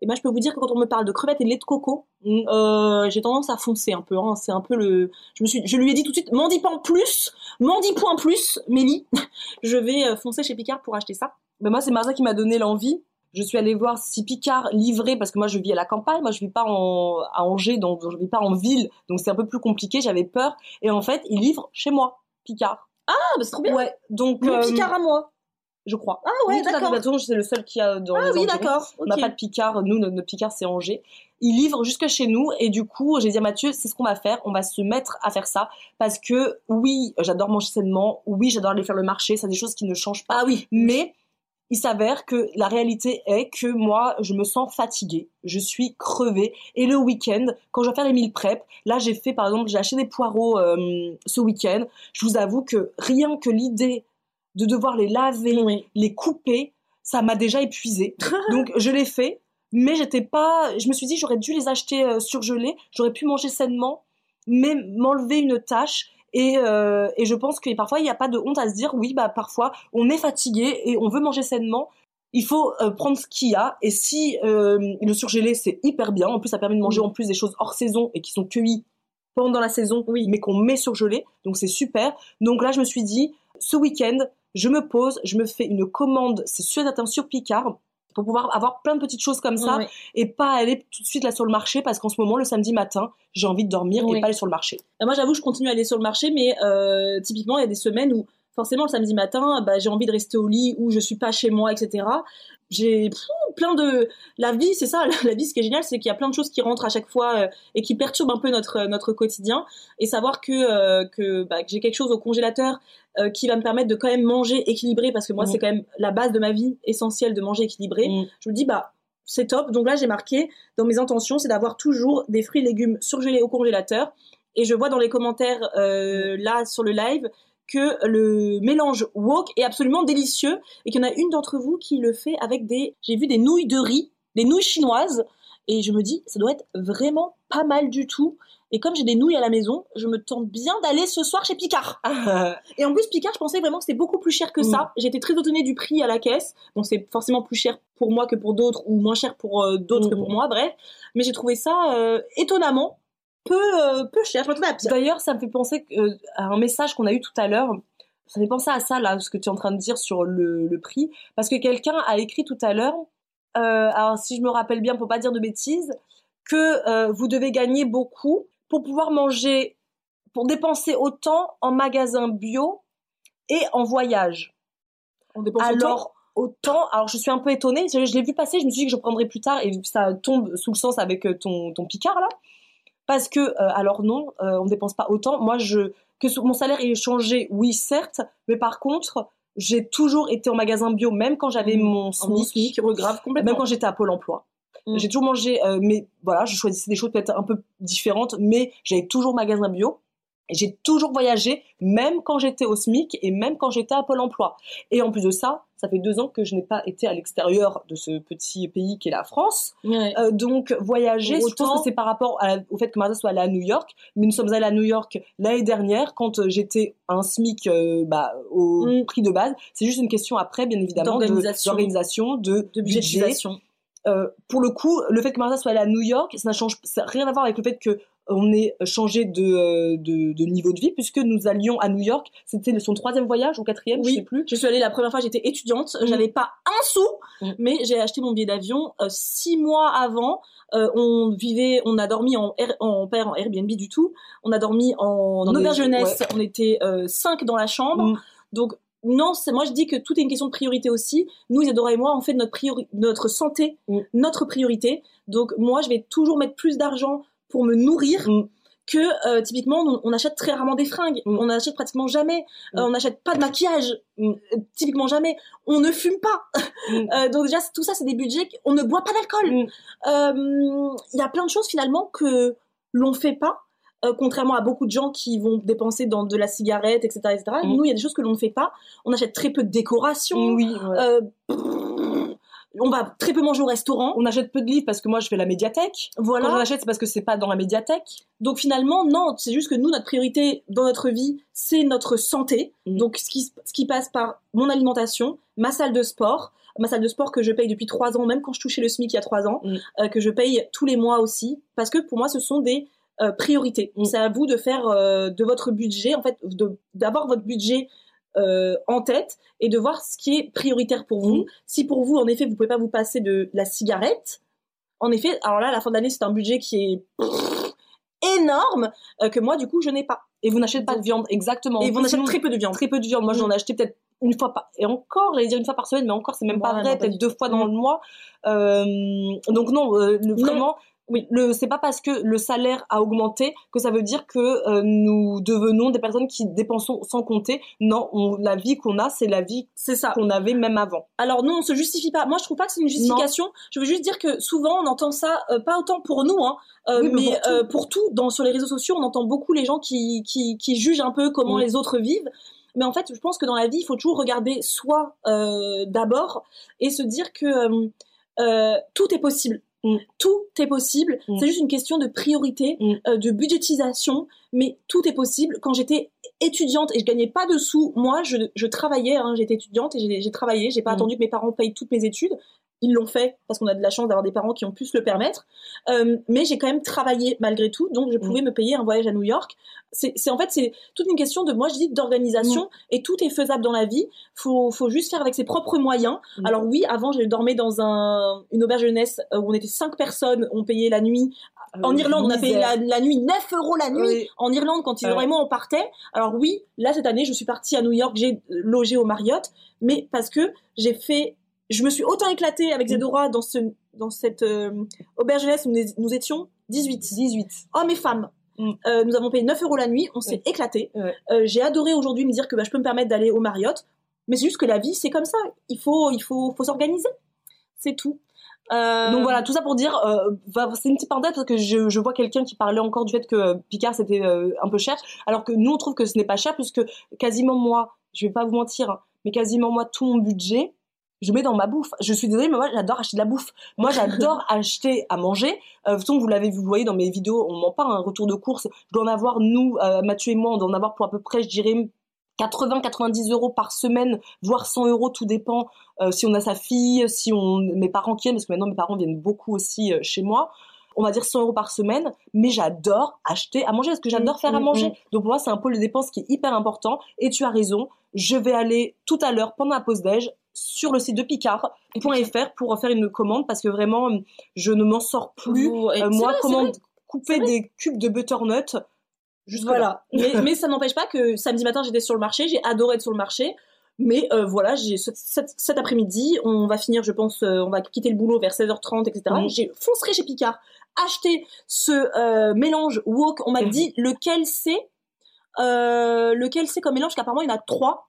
Et moi, je peux vous dire que quand on me parle de crevettes et de lait de coco, mm, euh, j'ai tendance à foncer un peu. Hein. C'est un peu le. Je me suis, je lui ai dit tout de suite, m'en dis pas en plus, m'en dis point plus, Mélie. je vais euh, foncer chez Picard pour acheter ça. Ben moi, c'est Marza qui m'a donné l'envie. Je suis allée voir si Picard livrait parce que moi, je vis à la campagne. Moi, je vis pas en, à Angers, donc je vis pas en ville, donc c'est un peu plus compliqué. J'avais peur. Et en fait, il livre chez moi, Picard. Ah, bah c'est trop bien. Ouais. Donc. Euh, Picard à moi je crois. Ah ouais, d'accord. c'est le seul qui a dans ah, oui, d'accord. On n'a pas de Picard. Nous, notre, Picard, c'est Angers. Il livre jusque chez nous et du coup, j'ai dit à Mathieu, c'est ce qu'on va faire. On va se mettre à faire ça parce que oui, j'adore manger sainement. Oui, j'adore aller faire le marché. C'est des choses qui ne changent pas. Ah oui. Mais il s'avère que la réalité est que moi, je me sens fatiguée, je suis crevée. Et le week-end, quand je vais faire les meal prep, là, j'ai fait, par exemple, j'ai acheté des poireaux euh, ce week-end. Je vous avoue que rien que l'idée de devoir les laver, les couper, ça m'a déjà épuisé. Donc je l'ai fait, mais j'étais pas. Je me suis dit j'aurais dû les acheter euh, surgelés, j'aurais pu manger sainement, mais m'enlever une tâche. Et, euh, et je pense que parfois il n'y a pas de honte à se dire oui bah parfois on est fatigué et on veut manger sainement. Il faut euh, prendre ce qu'il y a et si le surgelé c'est hyper bien. En plus ça permet de manger en plus des choses hors saison et qui sont cueillies pendant la saison, oui, mais qu'on met surgelé, donc c'est super. Donc là je me suis dit ce week-end je me pose, je me fais une commande, c'est sûr certain sur Picard pour pouvoir avoir plein de petites choses comme ça et pas aller tout de suite là sur le marché parce qu'en ce moment le samedi matin j'ai envie de dormir et pas aller sur le marché. Euh, moi j'avoue je continue à aller sur le marché mais euh, typiquement il y a des semaines où forcément le samedi matin bah, j'ai envie de rester au lit ou je suis pas chez moi etc j'ai plein de la vie c'est ça la vie ce qui est génial c'est qu'il y a plein de choses qui rentrent à chaque fois euh, et qui perturbent un peu notre notre quotidien et savoir que euh, que, bah, que j'ai quelque chose au congélateur euh, qui va me permettre de quand même manger équilibré parce que moi mmh. c'est quand même la base de ma vie essentielle de manger équilibré mmh. je me dis bah c'est top donc là j'ai marqué dans mes intentions c'est d'avoir toujours des fruits et légumes surgelés au congélateur et je vois dans les commentaires là sur le live que le mélange wok est absolument délicieux et qu'il y en a une d'entre vous qui le fait avec des, j'ai vu des nouilles de riz, des nouilles chinoises et je me dis ça doit être vraiment pas mal du tout. Et comme j'ai des nouilles à la maison, je me tente bien d'aller ce soir chez Picard. et en plus, Picard, je pensais vraiment que c'était beaucoup plus cher que ça. Mm. J'étais très étonnée du prix à la caisse. Bon, c'est forcément plus cher pour moi que pour d'autres, ou moins cher pour euh, d'autres que mm. pour moi, bref. Mais j'ai trouvé ça euh, étonnamment peu, euh, peu cher. D'ailleurs, ça me fait penser euh, à un message qu'on a eu tout à l'heure. Ça me fait penser à ça, là, ce que tu es en train de dire sur le, le prix. Parce que quelqu'un a écrit tout à l'heure euh, alors si je me rappelle bien, pour pas dire de bêtises, que euh, vous devez gagner beaucoup pour pouvoir manger, pour dépenser autant en magasin bio et en voyage. On dépense alors autant, alors je suis un peu étonnée, je, je l'ai vu passer, je me suis dit que je prendrais plus tard et ça tombe sous le sens avec ton, ton Picard là. Parce que, euh, alors non, euh, on ne dépense pas autant. Moi, je, que mon salaire ait changé, oui, certes, mais par contre, j'ai toujours été en magasin bio, même quand j'avais Mmh. mon SMIC, bon SMIC, grave complètement. même quand j'étais à Pôle emploi. Mm. J'ai toujours mangé, euh, mais voilà, je choisissais des choses peut-être un peu différentes, mais j'avais toujours magasin bio. J'ai toujours voyagé, même quand j'étais au SMIC et même quand j'étais à Pôle emploi. Et en plus de ça, ça fait deux ans que je n'ai pas été à l'extérieur de ce petit pays qu'est la France. Ouais. Euh, donc voyager, je Autant- pense que c'est par rapport à au fait que Martha soit allée à New York. Mais nous sommes allés à New York l'année dernière quand euh, j'étais un SMIC euh, bah, au Mm. prix de base. C'est juste une question après, bien évidemment, de- D'organisation. de, de budget. budgétisation. Euh, pour le coup, le fait que Martha soit allée à New York, ça n'a rien à voir avec le fait que on ait changé de, euh, de, de niveau de vie puisque nous allions à New York. C'était son troisième voyage ou quatrième, je Oui. sais plus. Je suis allée la première fois, j'étais étudiante, Mm. j'avais pas un sou, Mm. mais j'ai acheté mon billet d'avion euh, six mois avant. Euh, on vivait, on a dormi en, Air- en père en Airbnb du tout. On a dormi en des- auberge jeunesse. ouais. On était euh, cinq dans la chambre. Mm. Donc non, c'est moi je dis que tout est une question de priorité aussi. Nous, Isadora et moi, on fait de notre priori- notre santé Mm. notre priorité. Donc moi, je vais toujours mettre plus d'argent pour me nourrir. Mm. Que euh, typiquement, on, on achète très rarement des fringues, Mm. on achète pratiquement jamais, Mm. Euh, on n'achète pas de maquillage, Mm. Euh, typiquement jamais, on ne fume pas. Mm. Donc déjà, tout ça, c'est des budgets, on ne boit pas d'alcool. Mm. Il y a plein de choses finalement que l'on fait pas, contrairement à beaucoup de gens qui vont dépenser dans de la cigarette, etc., etc. Mm. Nous, il y a des choses que l'on ne fait pas. On achète très peu de décorations. Oui. ouais. On va très peu manger au restaurant. On achète peu de livres parce que moi je fais la médiathèque. Voilà. Quand j'en achète, c'est parce que c'est pas dans la médiathèque. Donc finalement, non, c'est juste que nous, notre priorité dans notre vie, c'est notre santé. Mm. Donc ce qui, ce qui passe par mon alimentation, ma salle de sport, ma salle de sport que je paye depuis trois ans, même quand je touchais le SMIC il y a trois ans, Mm. euh, que je paye tous les mois aussi, parce que pour moi, ce sont des euh, priorités. Mm. C'est à vous de faire euh, de votre budget, en fait, d'avoir votre budget euh, en tête et de voir ce qui est prioritaire pour vous. Mm. Si pour vous, en effet, vous pouvez pas vous passer de la cigarette, en effet, alors là, à la fin de l'année, c'est un budget qui est énorme euh, que moi, du coup, je n'ai pas. Et vous n'achetez pas de viande, exactement. Et achète nous, très peu de viande. très peu de viande. Moi, Mm. j'en ai acheté peut-être une fois par, et encore, j'allais dire une fois par semaine, mais encore, c'est même pas vrai, peut-être deux fois dans Mm. le mois. Euh, donc non, euh, le- Non. vraiment, oui, le, c'est pas parce que le salaire a augmenté que ça veut dire que euh, nous devenons des personnes qui dépensons sans compter. Non, on- la vie qu'on a, c'est la vie C'est ça. qu'on avait même avant. Alors non, on se justifie pas. Moi, je trouve pas que c'est une justification. Je veux juste dire que souvent, on entend ça, euh, pas autant pour nous, hein, euh, Oui, mais mais pour tout. pour tout. Dans sur les réseaux sociaux, on entend beaucoup les gens qui qui, qui jugent un peu comment Mm. les autres vivent. Mais en fait, je pense que dans la vie, il faut toujours regarder soi d'abord et se dire que tout est possible. Mm. Tout est possible. Mm. C'est juste une question de priorité, Mm. euh, de budgétisation, mais tout est possible. Quand j'étais étudiante et je gagnais pas de sous, moi, je, je travaillais. Hein, j'étais étudiante et j'ai- travaillé. J'ai pas attendu que mes parents payent toutes mes études. Ils l'ont fait parce qu'on a de la chance d'avoir des parents qui ont pu se le permettre. Euh, mais j'ai quand même travaillé malgré tout, donc je pouvais me payer un voyage à New York. C'est en fait c'est toute une question de moi je dis d'organisation et tout est faisable dans la vie. Faut faut juste faire avec ses propres moyens. Mm. Alors oui, avant je dormais dans un une auberge jeunesse euh, où on était cinq personnes, on payait la nuit. En Euh, Irlande, on a payé la, la nuit 9 euros la nuit. Oui. En Irlande, quand ils Ouais. et moi on partait. Alors oui, là cette année, je suis partie à New York, j'ai logé au Marriott, mais parce que j'ai fait, je me suis autant éclatée avec. Zedora dans ce dans cette euh, auberge jeunesse où nous, étions 18. 18. Hommes et femmes. Mm. Euh, nous avons payé 9 euros la nuit, on s'est Ouais. éclaté. Ouais. Euh, j'ai adoré aujourd'hui me dire que bah, je peux me permettre d'aller au Marriott, mais c'est juste que la vie c'est comme ça. Il faut il faut faut s'organiser. C'est tout. Euh, Donc voilà, tout ça pour dire, euh, va- c'est une petite parenthèse parce que je, je vois quelqu'un qui parlait encore du fait que Picard c'était euh, un peu cher, alors que nous on trouve que ce n'est pas cher puisque quasiment moi, je vais pas vous mentir, hein, mais quasiment moi tout mon budget, je mets dans ma bouffe. Je suis désolée, mais moi j'adore acheter de la bouffe. Moi j'adore acheter à manger. Euh, de toute façon, vous l'avez vu, vous voyez dans mes vidéos, on ment pas, un retour de course. Je dois en avoir, nous, euh, Mathieu et moi, on doit en avoir pour à peu près, je dirais, 80-90 euros par semaine, voire 100 euros, tout dépend euh, si on a sa fille, si on mes parents qui viennent, parce que maintenant mes parents viennent beaucoup aussi chez moi. On va dire 100 euros par semaine, mais j'adore acheter à manger parce que j'adore Mm, faire à mm, manger. mm. Donc pour moi, c'est un pôle de dépenses qui est hyper important. Et tu as raison, je vais aller tout à l'heure pendant la pause déj sur le site de picard.fr pour faire une commande parce que vraiment, je ne m'en sors plus. Euh, moi, vrai, comment couper des cubes de butternut Voilà. mais, mais ça n'empêche pas que samedi matin, j'étais sur le marché. J'ai adoré être sur le marché. Mais euh, voilà, j'ai ce- cet, cet après-midi, on va finir, je pense, euh, on va quitter le boulot vers 16h30, etc. J'ai foncerai chez Picard, acheté ce euh, mélange wok. On m'a dit lequel c'est, euh, lequel c'est comme mélange, qu'apparemment il y en a trois.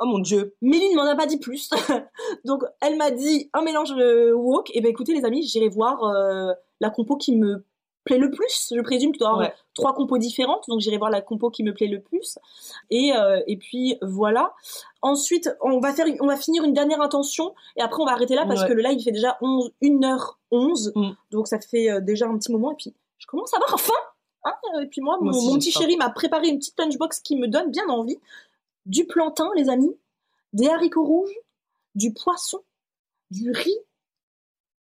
Oh mon dieu. Méline m'en a pas dit plus. Donc elle m'a dit un mélange euh, wok. Et ben écoutez les amis, j'irai voir euh, la compo qui me plaît le plus. Je présume que tu dois avoir Ouais. trois compos différentes, donc j'irai voir la compo qui me plaît le plus. Et, euh, et puis voilà. Ensuite, on va faire, on va finir une dernière intention et après on va arrêter là parce Ouais. que le live il fait déjà 11, 1h11, Mm. donc ça fait euh, déjà un petit moment et puis je commence à avoir faim. hein. et puis moi, Moi mon, aussi, mon petit chéri m'a préparé une petite lunchbox qui me donne bien envie. Du plantain, les amis, des haricots rouges, du poisson, du riz.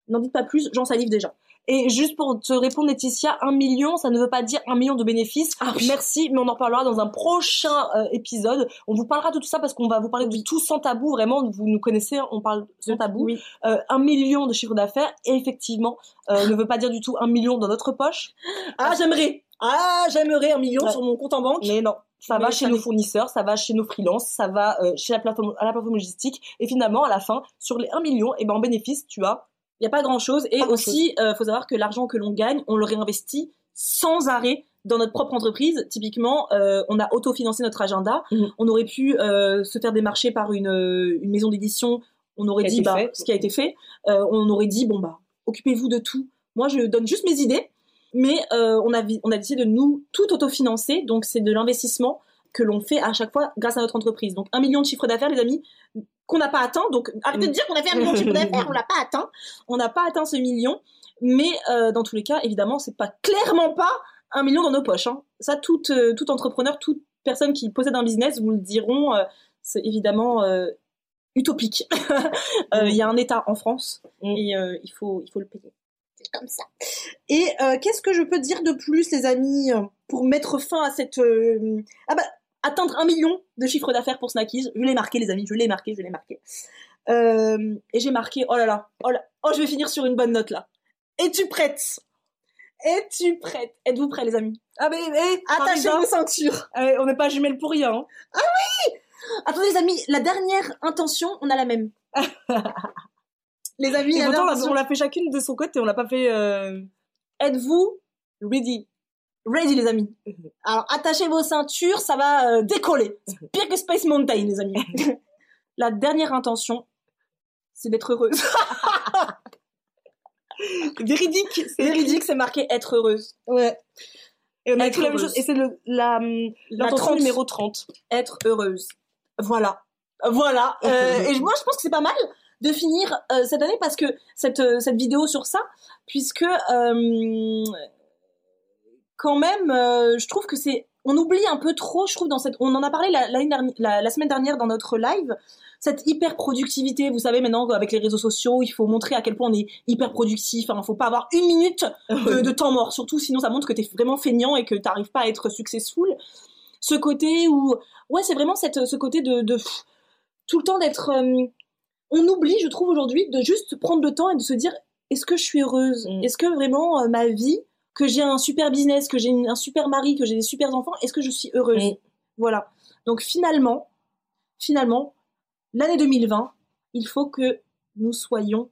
N'en dites pas plus, j'en salive déjà. Et juste pour te répondre, Laetitia, un million, ça ne veut pas dire un million de bénéfices. Ah oui. Merci, mais on en parlera dans un prochain euh, épisode. On vous parlera de tout ça parce qu'on va vous parler de tout sans tabou. Vraiment, vous nous connaissez, on parle sans tabou. Oui. Euh, un million de chiffre d'affaires, et effectivement, euh, ne veut pas dire du tout un million dans notre poche. Ah, j'aimerais. Ah, j'aimerais un million Ouais. sur mon compte en banque. Mais non, ça va chez nos fournisseurs, ça va chez nos freelances, ça va euh, chez la plateforme, à la plateforme logistique. Et finalement, à la fin, sur les 1 million, et ben en bénéfice, tu as Il n'y a pas grand chose. Et Pas grand-chose. aussi, il faut savoir que l'argent que l'on gagne, on le réinvestit sans arrêt dans notre propre entreprise. Typiquement, euh, on a autofinancé notre agenda. Mhm. On aurait pu euh, se faire démarcher par une, euh, une maison d'édition. On aurait dit bah, fait. ce qui a été fait. Euh, on aurait dit bon bah occupez-vous de tout. Moi, je donne juste mes idées. Mais euh, on a on a décidé de nous tout autofinancer. Donc c'est de l'investissement que l'on fait à chaque fois grâce à notre entreprise. Donc un million de chiffre d'affaires, les amis, qu'on n'a pas atteint. Donc arrêtez de dire qu'on a fait un million de chiffre d'affaires, on l'a pas atteint. On n'a pas atteint ce million. Mais euh, dans tous les cas, évidemment, c'est pas clairement pas un million dans nos poches. hein. Ça, tout, euh, tout entrepreneur, toute personne qui possède un business vous le diront. euh, c'est évidemment euh, utopique. Euh, Il y a un État en France Mm. et euh, il faut il faut le payer. C'est comme ça. Et euh, qu'est-ce que je peux dire de plus, les amis, pour mettre fin à cette euh, ah bah atteindre un million de chiffre d'affaires pour Snackies. Je l'ai marqué, les amis, je l'ai marqué, je l'ai marqué. Euh, et j'ai marqué, oh là là, oh là, oh je vais finir sur une bonne note là. Es-tu prête? Es-tu prête? Êtes-vous prêts, les amis? Ah mais eh, Attachez vos ceintures. eh, on n'est pas jumelles pour rien. hein. Attendez, les amis, la dernière intention, on a la même. les amis, Et pourtant, on l'a- fait chacune de son côté, on l'a pas fait euh, êtes-vous ready? ready, les amis Alors, attachez vos ceintures, ça va euh, décoller. Pire que Space Mountain, les amis. la dernière intention, c'est d'être heureuse. Véridique. C'est véridique, c'est marqué être heureuse. Ouais. Et on a écrit la même chose. Et c'est la, hum, La l'intention 30. numéro 30. être heureuse. Voilà. Voilà. Euh, et moi, je pense que c'est pas mal de finir euh, cette année parce que cette, euh, cette vidéo sur ça, puisque euh, quand même, euh, je trouve que c'est. On oublie un peu trop, je trouve, dans cette. On en a parlé la, semaine dernière dans notre live, cette hyper productivité. Vous savez, maintenant, avec les réseaux sociaux, il faut montrer à quel point on est hyper productif. Il faut pas avoir une minute de, de temps mort, surtout sinon ça montre que t'es vraiment feignant et que t'arrives pas à être successful. Ce côté où, ouais, c'est vraiment cette, ce côté de, tout le temps d'être. euh, on oublie, je trouve aujourd'hui, de juste prendre le temps et de se dire est-ce que je suis heureuse? Mm. Est-ce que vraiment euh, ma vie, que j'ai un super business, que j'ai un super mari, que j'ai des super enfants, est-ce que je suis heureuse? Mm. Voilà. Donc finalement, finalement, l'année 2020, il faut que nous soyons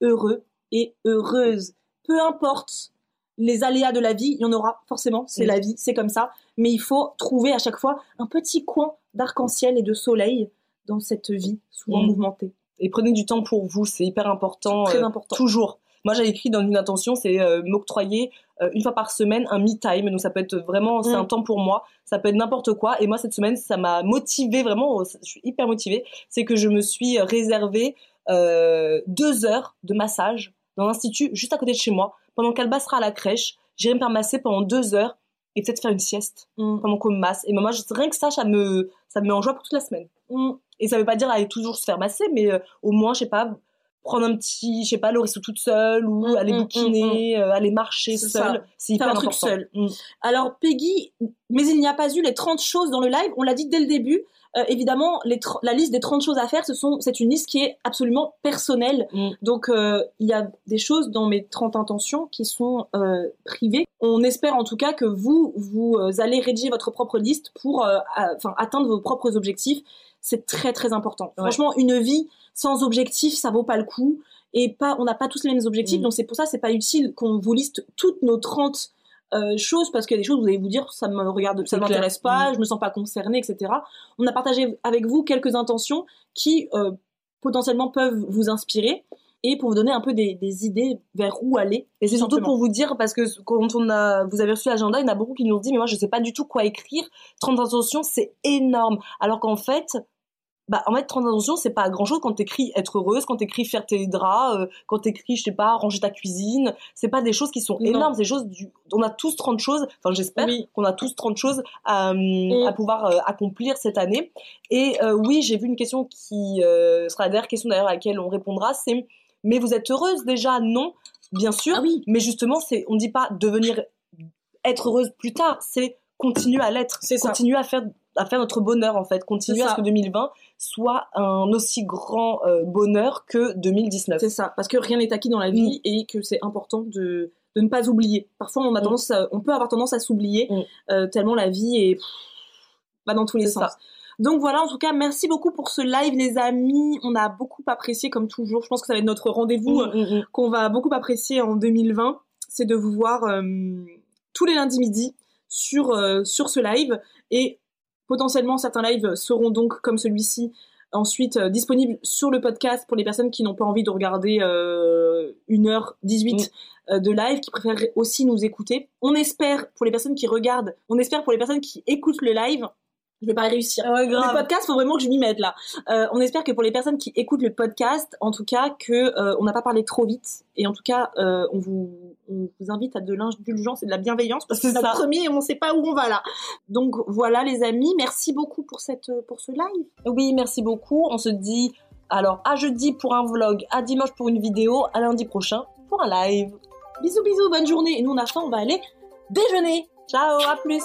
heureux et heureuses. Peu importe les aléas de la vie, il y en aura forcément, c'est Mm. la vie, c'est comme ça. Mais il faut trouver à chaque fois un petit coin d'arc-en-ciel et de soleil dans cette vie souvent mouvementée. Et prenez du temps pour vous, c'est hyper important. Très euh, important. Toujours. Moi, j'avais écrit dans une intention, c'est euh, m'octroyer euh, une fois par semaine un me time. Donc, ça peut être vraiment, c'est Mm. un temps pour moi. Ça peut être n'importe quoi. Et moi, cette semaine, ça m'a motivée vraiment. Je suis hyper motivée. C'est que je me suis réservé euh, deux heures de massage dans l'institut juste à côté de chez moi. Pendant qu'Alba sera à la crèche, j'irai me faire masser pendant deux heures et peut-être faire une sieste Mm. pendant qu'on me masse. Et moi, je- rien que ça, ça me, ça me met en joie pour toute la semaine. Mm. Et ça veut pas dire aller toujours se faire masser, mais euh, au moins, je sais pas, prendre un petit, je sais pas, le resto toute seule ou Mm, aller mm, bouquiner, euh, aller marcher seule. C'est hyper un truc important. seul. Mm. Alors Peggy, mais il n'y a pas eu les 30 choses dans le live, on l'a dit dès le début, euh, évidemment, les la liste des 30 choses à faire, ce sont, c'est une liste qui est absolument personnelle. Mm. Donc, euh, il y a des choses dans mes 30 intentions qui sont privées. On espère en tout cas que vous, vous allez rédiger votre propre liste pour enfin, atteindre vos propres objectifs. C'est très très important. Ouais. Franchement, une vie sans objectif, ça vaut pas le coup. Et pas, on n'a pas tous les mêmes objectifs, Mm. donc c'est pour ça c'est pas utile qu'on vous liste toutes nos 30 euh, choses parce qu'il y a des choses vous allez vous dire ça me regarde, ça m'intéresse pas, Mm. je me sens pas concernée, etc. On a partagé avec vous quelques intentions qui euh, potentiellement peuvent vous inspirer et pour vous donner un peu des, des idées vers où aller. Et c'est tout surtout pour vous dire, parce que quand on a, vous avez reçu l'agenda, il y en a beaucoup qui nous ont dit, mais moi, je sais pas du tout quoi écrire. 30 intentions, c'est énorme. Alors qu'en fait, bah, en fait, 30 intentions, c'est pas grand chose quand t'écris être heureuse, quand t'écris faire tes draps, euh, quand t'écris, je sais pas, ranger ta cuisine. C'est pas des choses qui sont énormes, c'est des choses du, on a tous 30 choses, enfin, j'espère Oui. qu'on a tous 30 choses à, à pouvoir euh, accomplir cette année. Et euh, oui, j'ai vu une question qui sera la dernière question d'ailleurs à laquelle on répondra, c'est, mais vous êtes heureuse déjà? Non, bien sûr. Ah oui. Mais justement, c'est, on dit pas devenir, être heureuse plus tard, c'est continuer à l'être. C'est ça. Continuer à faire, à faire notre bonheur, en fait. Continuer à ce que 2020 soit un aussi grand euh, bonheur que 2019. C'est ça, parce que rien n'est acquis dans la vie et que c'est important de, de ne pas oublier. Parfois, on a Mm. tendance, à- on peut avoir tendance à s'oublier Mm. euh, tellement la vie est va dans tous les sens. ça. Donc voilà, en tout cas, merci beaucoup pour ce live, les amis. On a beaucoup apprécié, comme toujours. Je pense que ça va être notre rendez-vous euh, Mm, mm, mm. qu'on va beaucoup apprécier en 2020. C'est de vous voir euh, tous les lundis midi sur sur ce live et potentiellement certains lives seront donc comme celui-ci ensuite euh, disponibles sur le podcast pour les personnes qui n'ont pas envie de regarder euh, 1h18 euh, de live, qui préfèrent aussi nous écouter. On espère pour les personnes qui regardent, on espère pour les personnes qui écoutent le live, je vais pas réussir. Ouais, Le grave. podcast, faut vraiment que je m'y mette là. Euh, on espère que pour les personnes qui écoutent le podcast, en tout cas, que euh, on n'a pas parlé trop vite. Et en tout cas, euh, on, vous, on vous invite à de l'indulgence et de la bienveillance parce que C'est notre premier et on sait pas où on va là. Donc voilà les amis, merci beaucoup pour cette pour ce live. Oui, merci beaucoup. On se dit alors à jeudi pour un vlog, à dimanche pour une vidéo, à lundi prochain pour un live. Bisous bisous, bonne journée. Et nous on a faim, on va aller déjeuner. Ciao, à plus.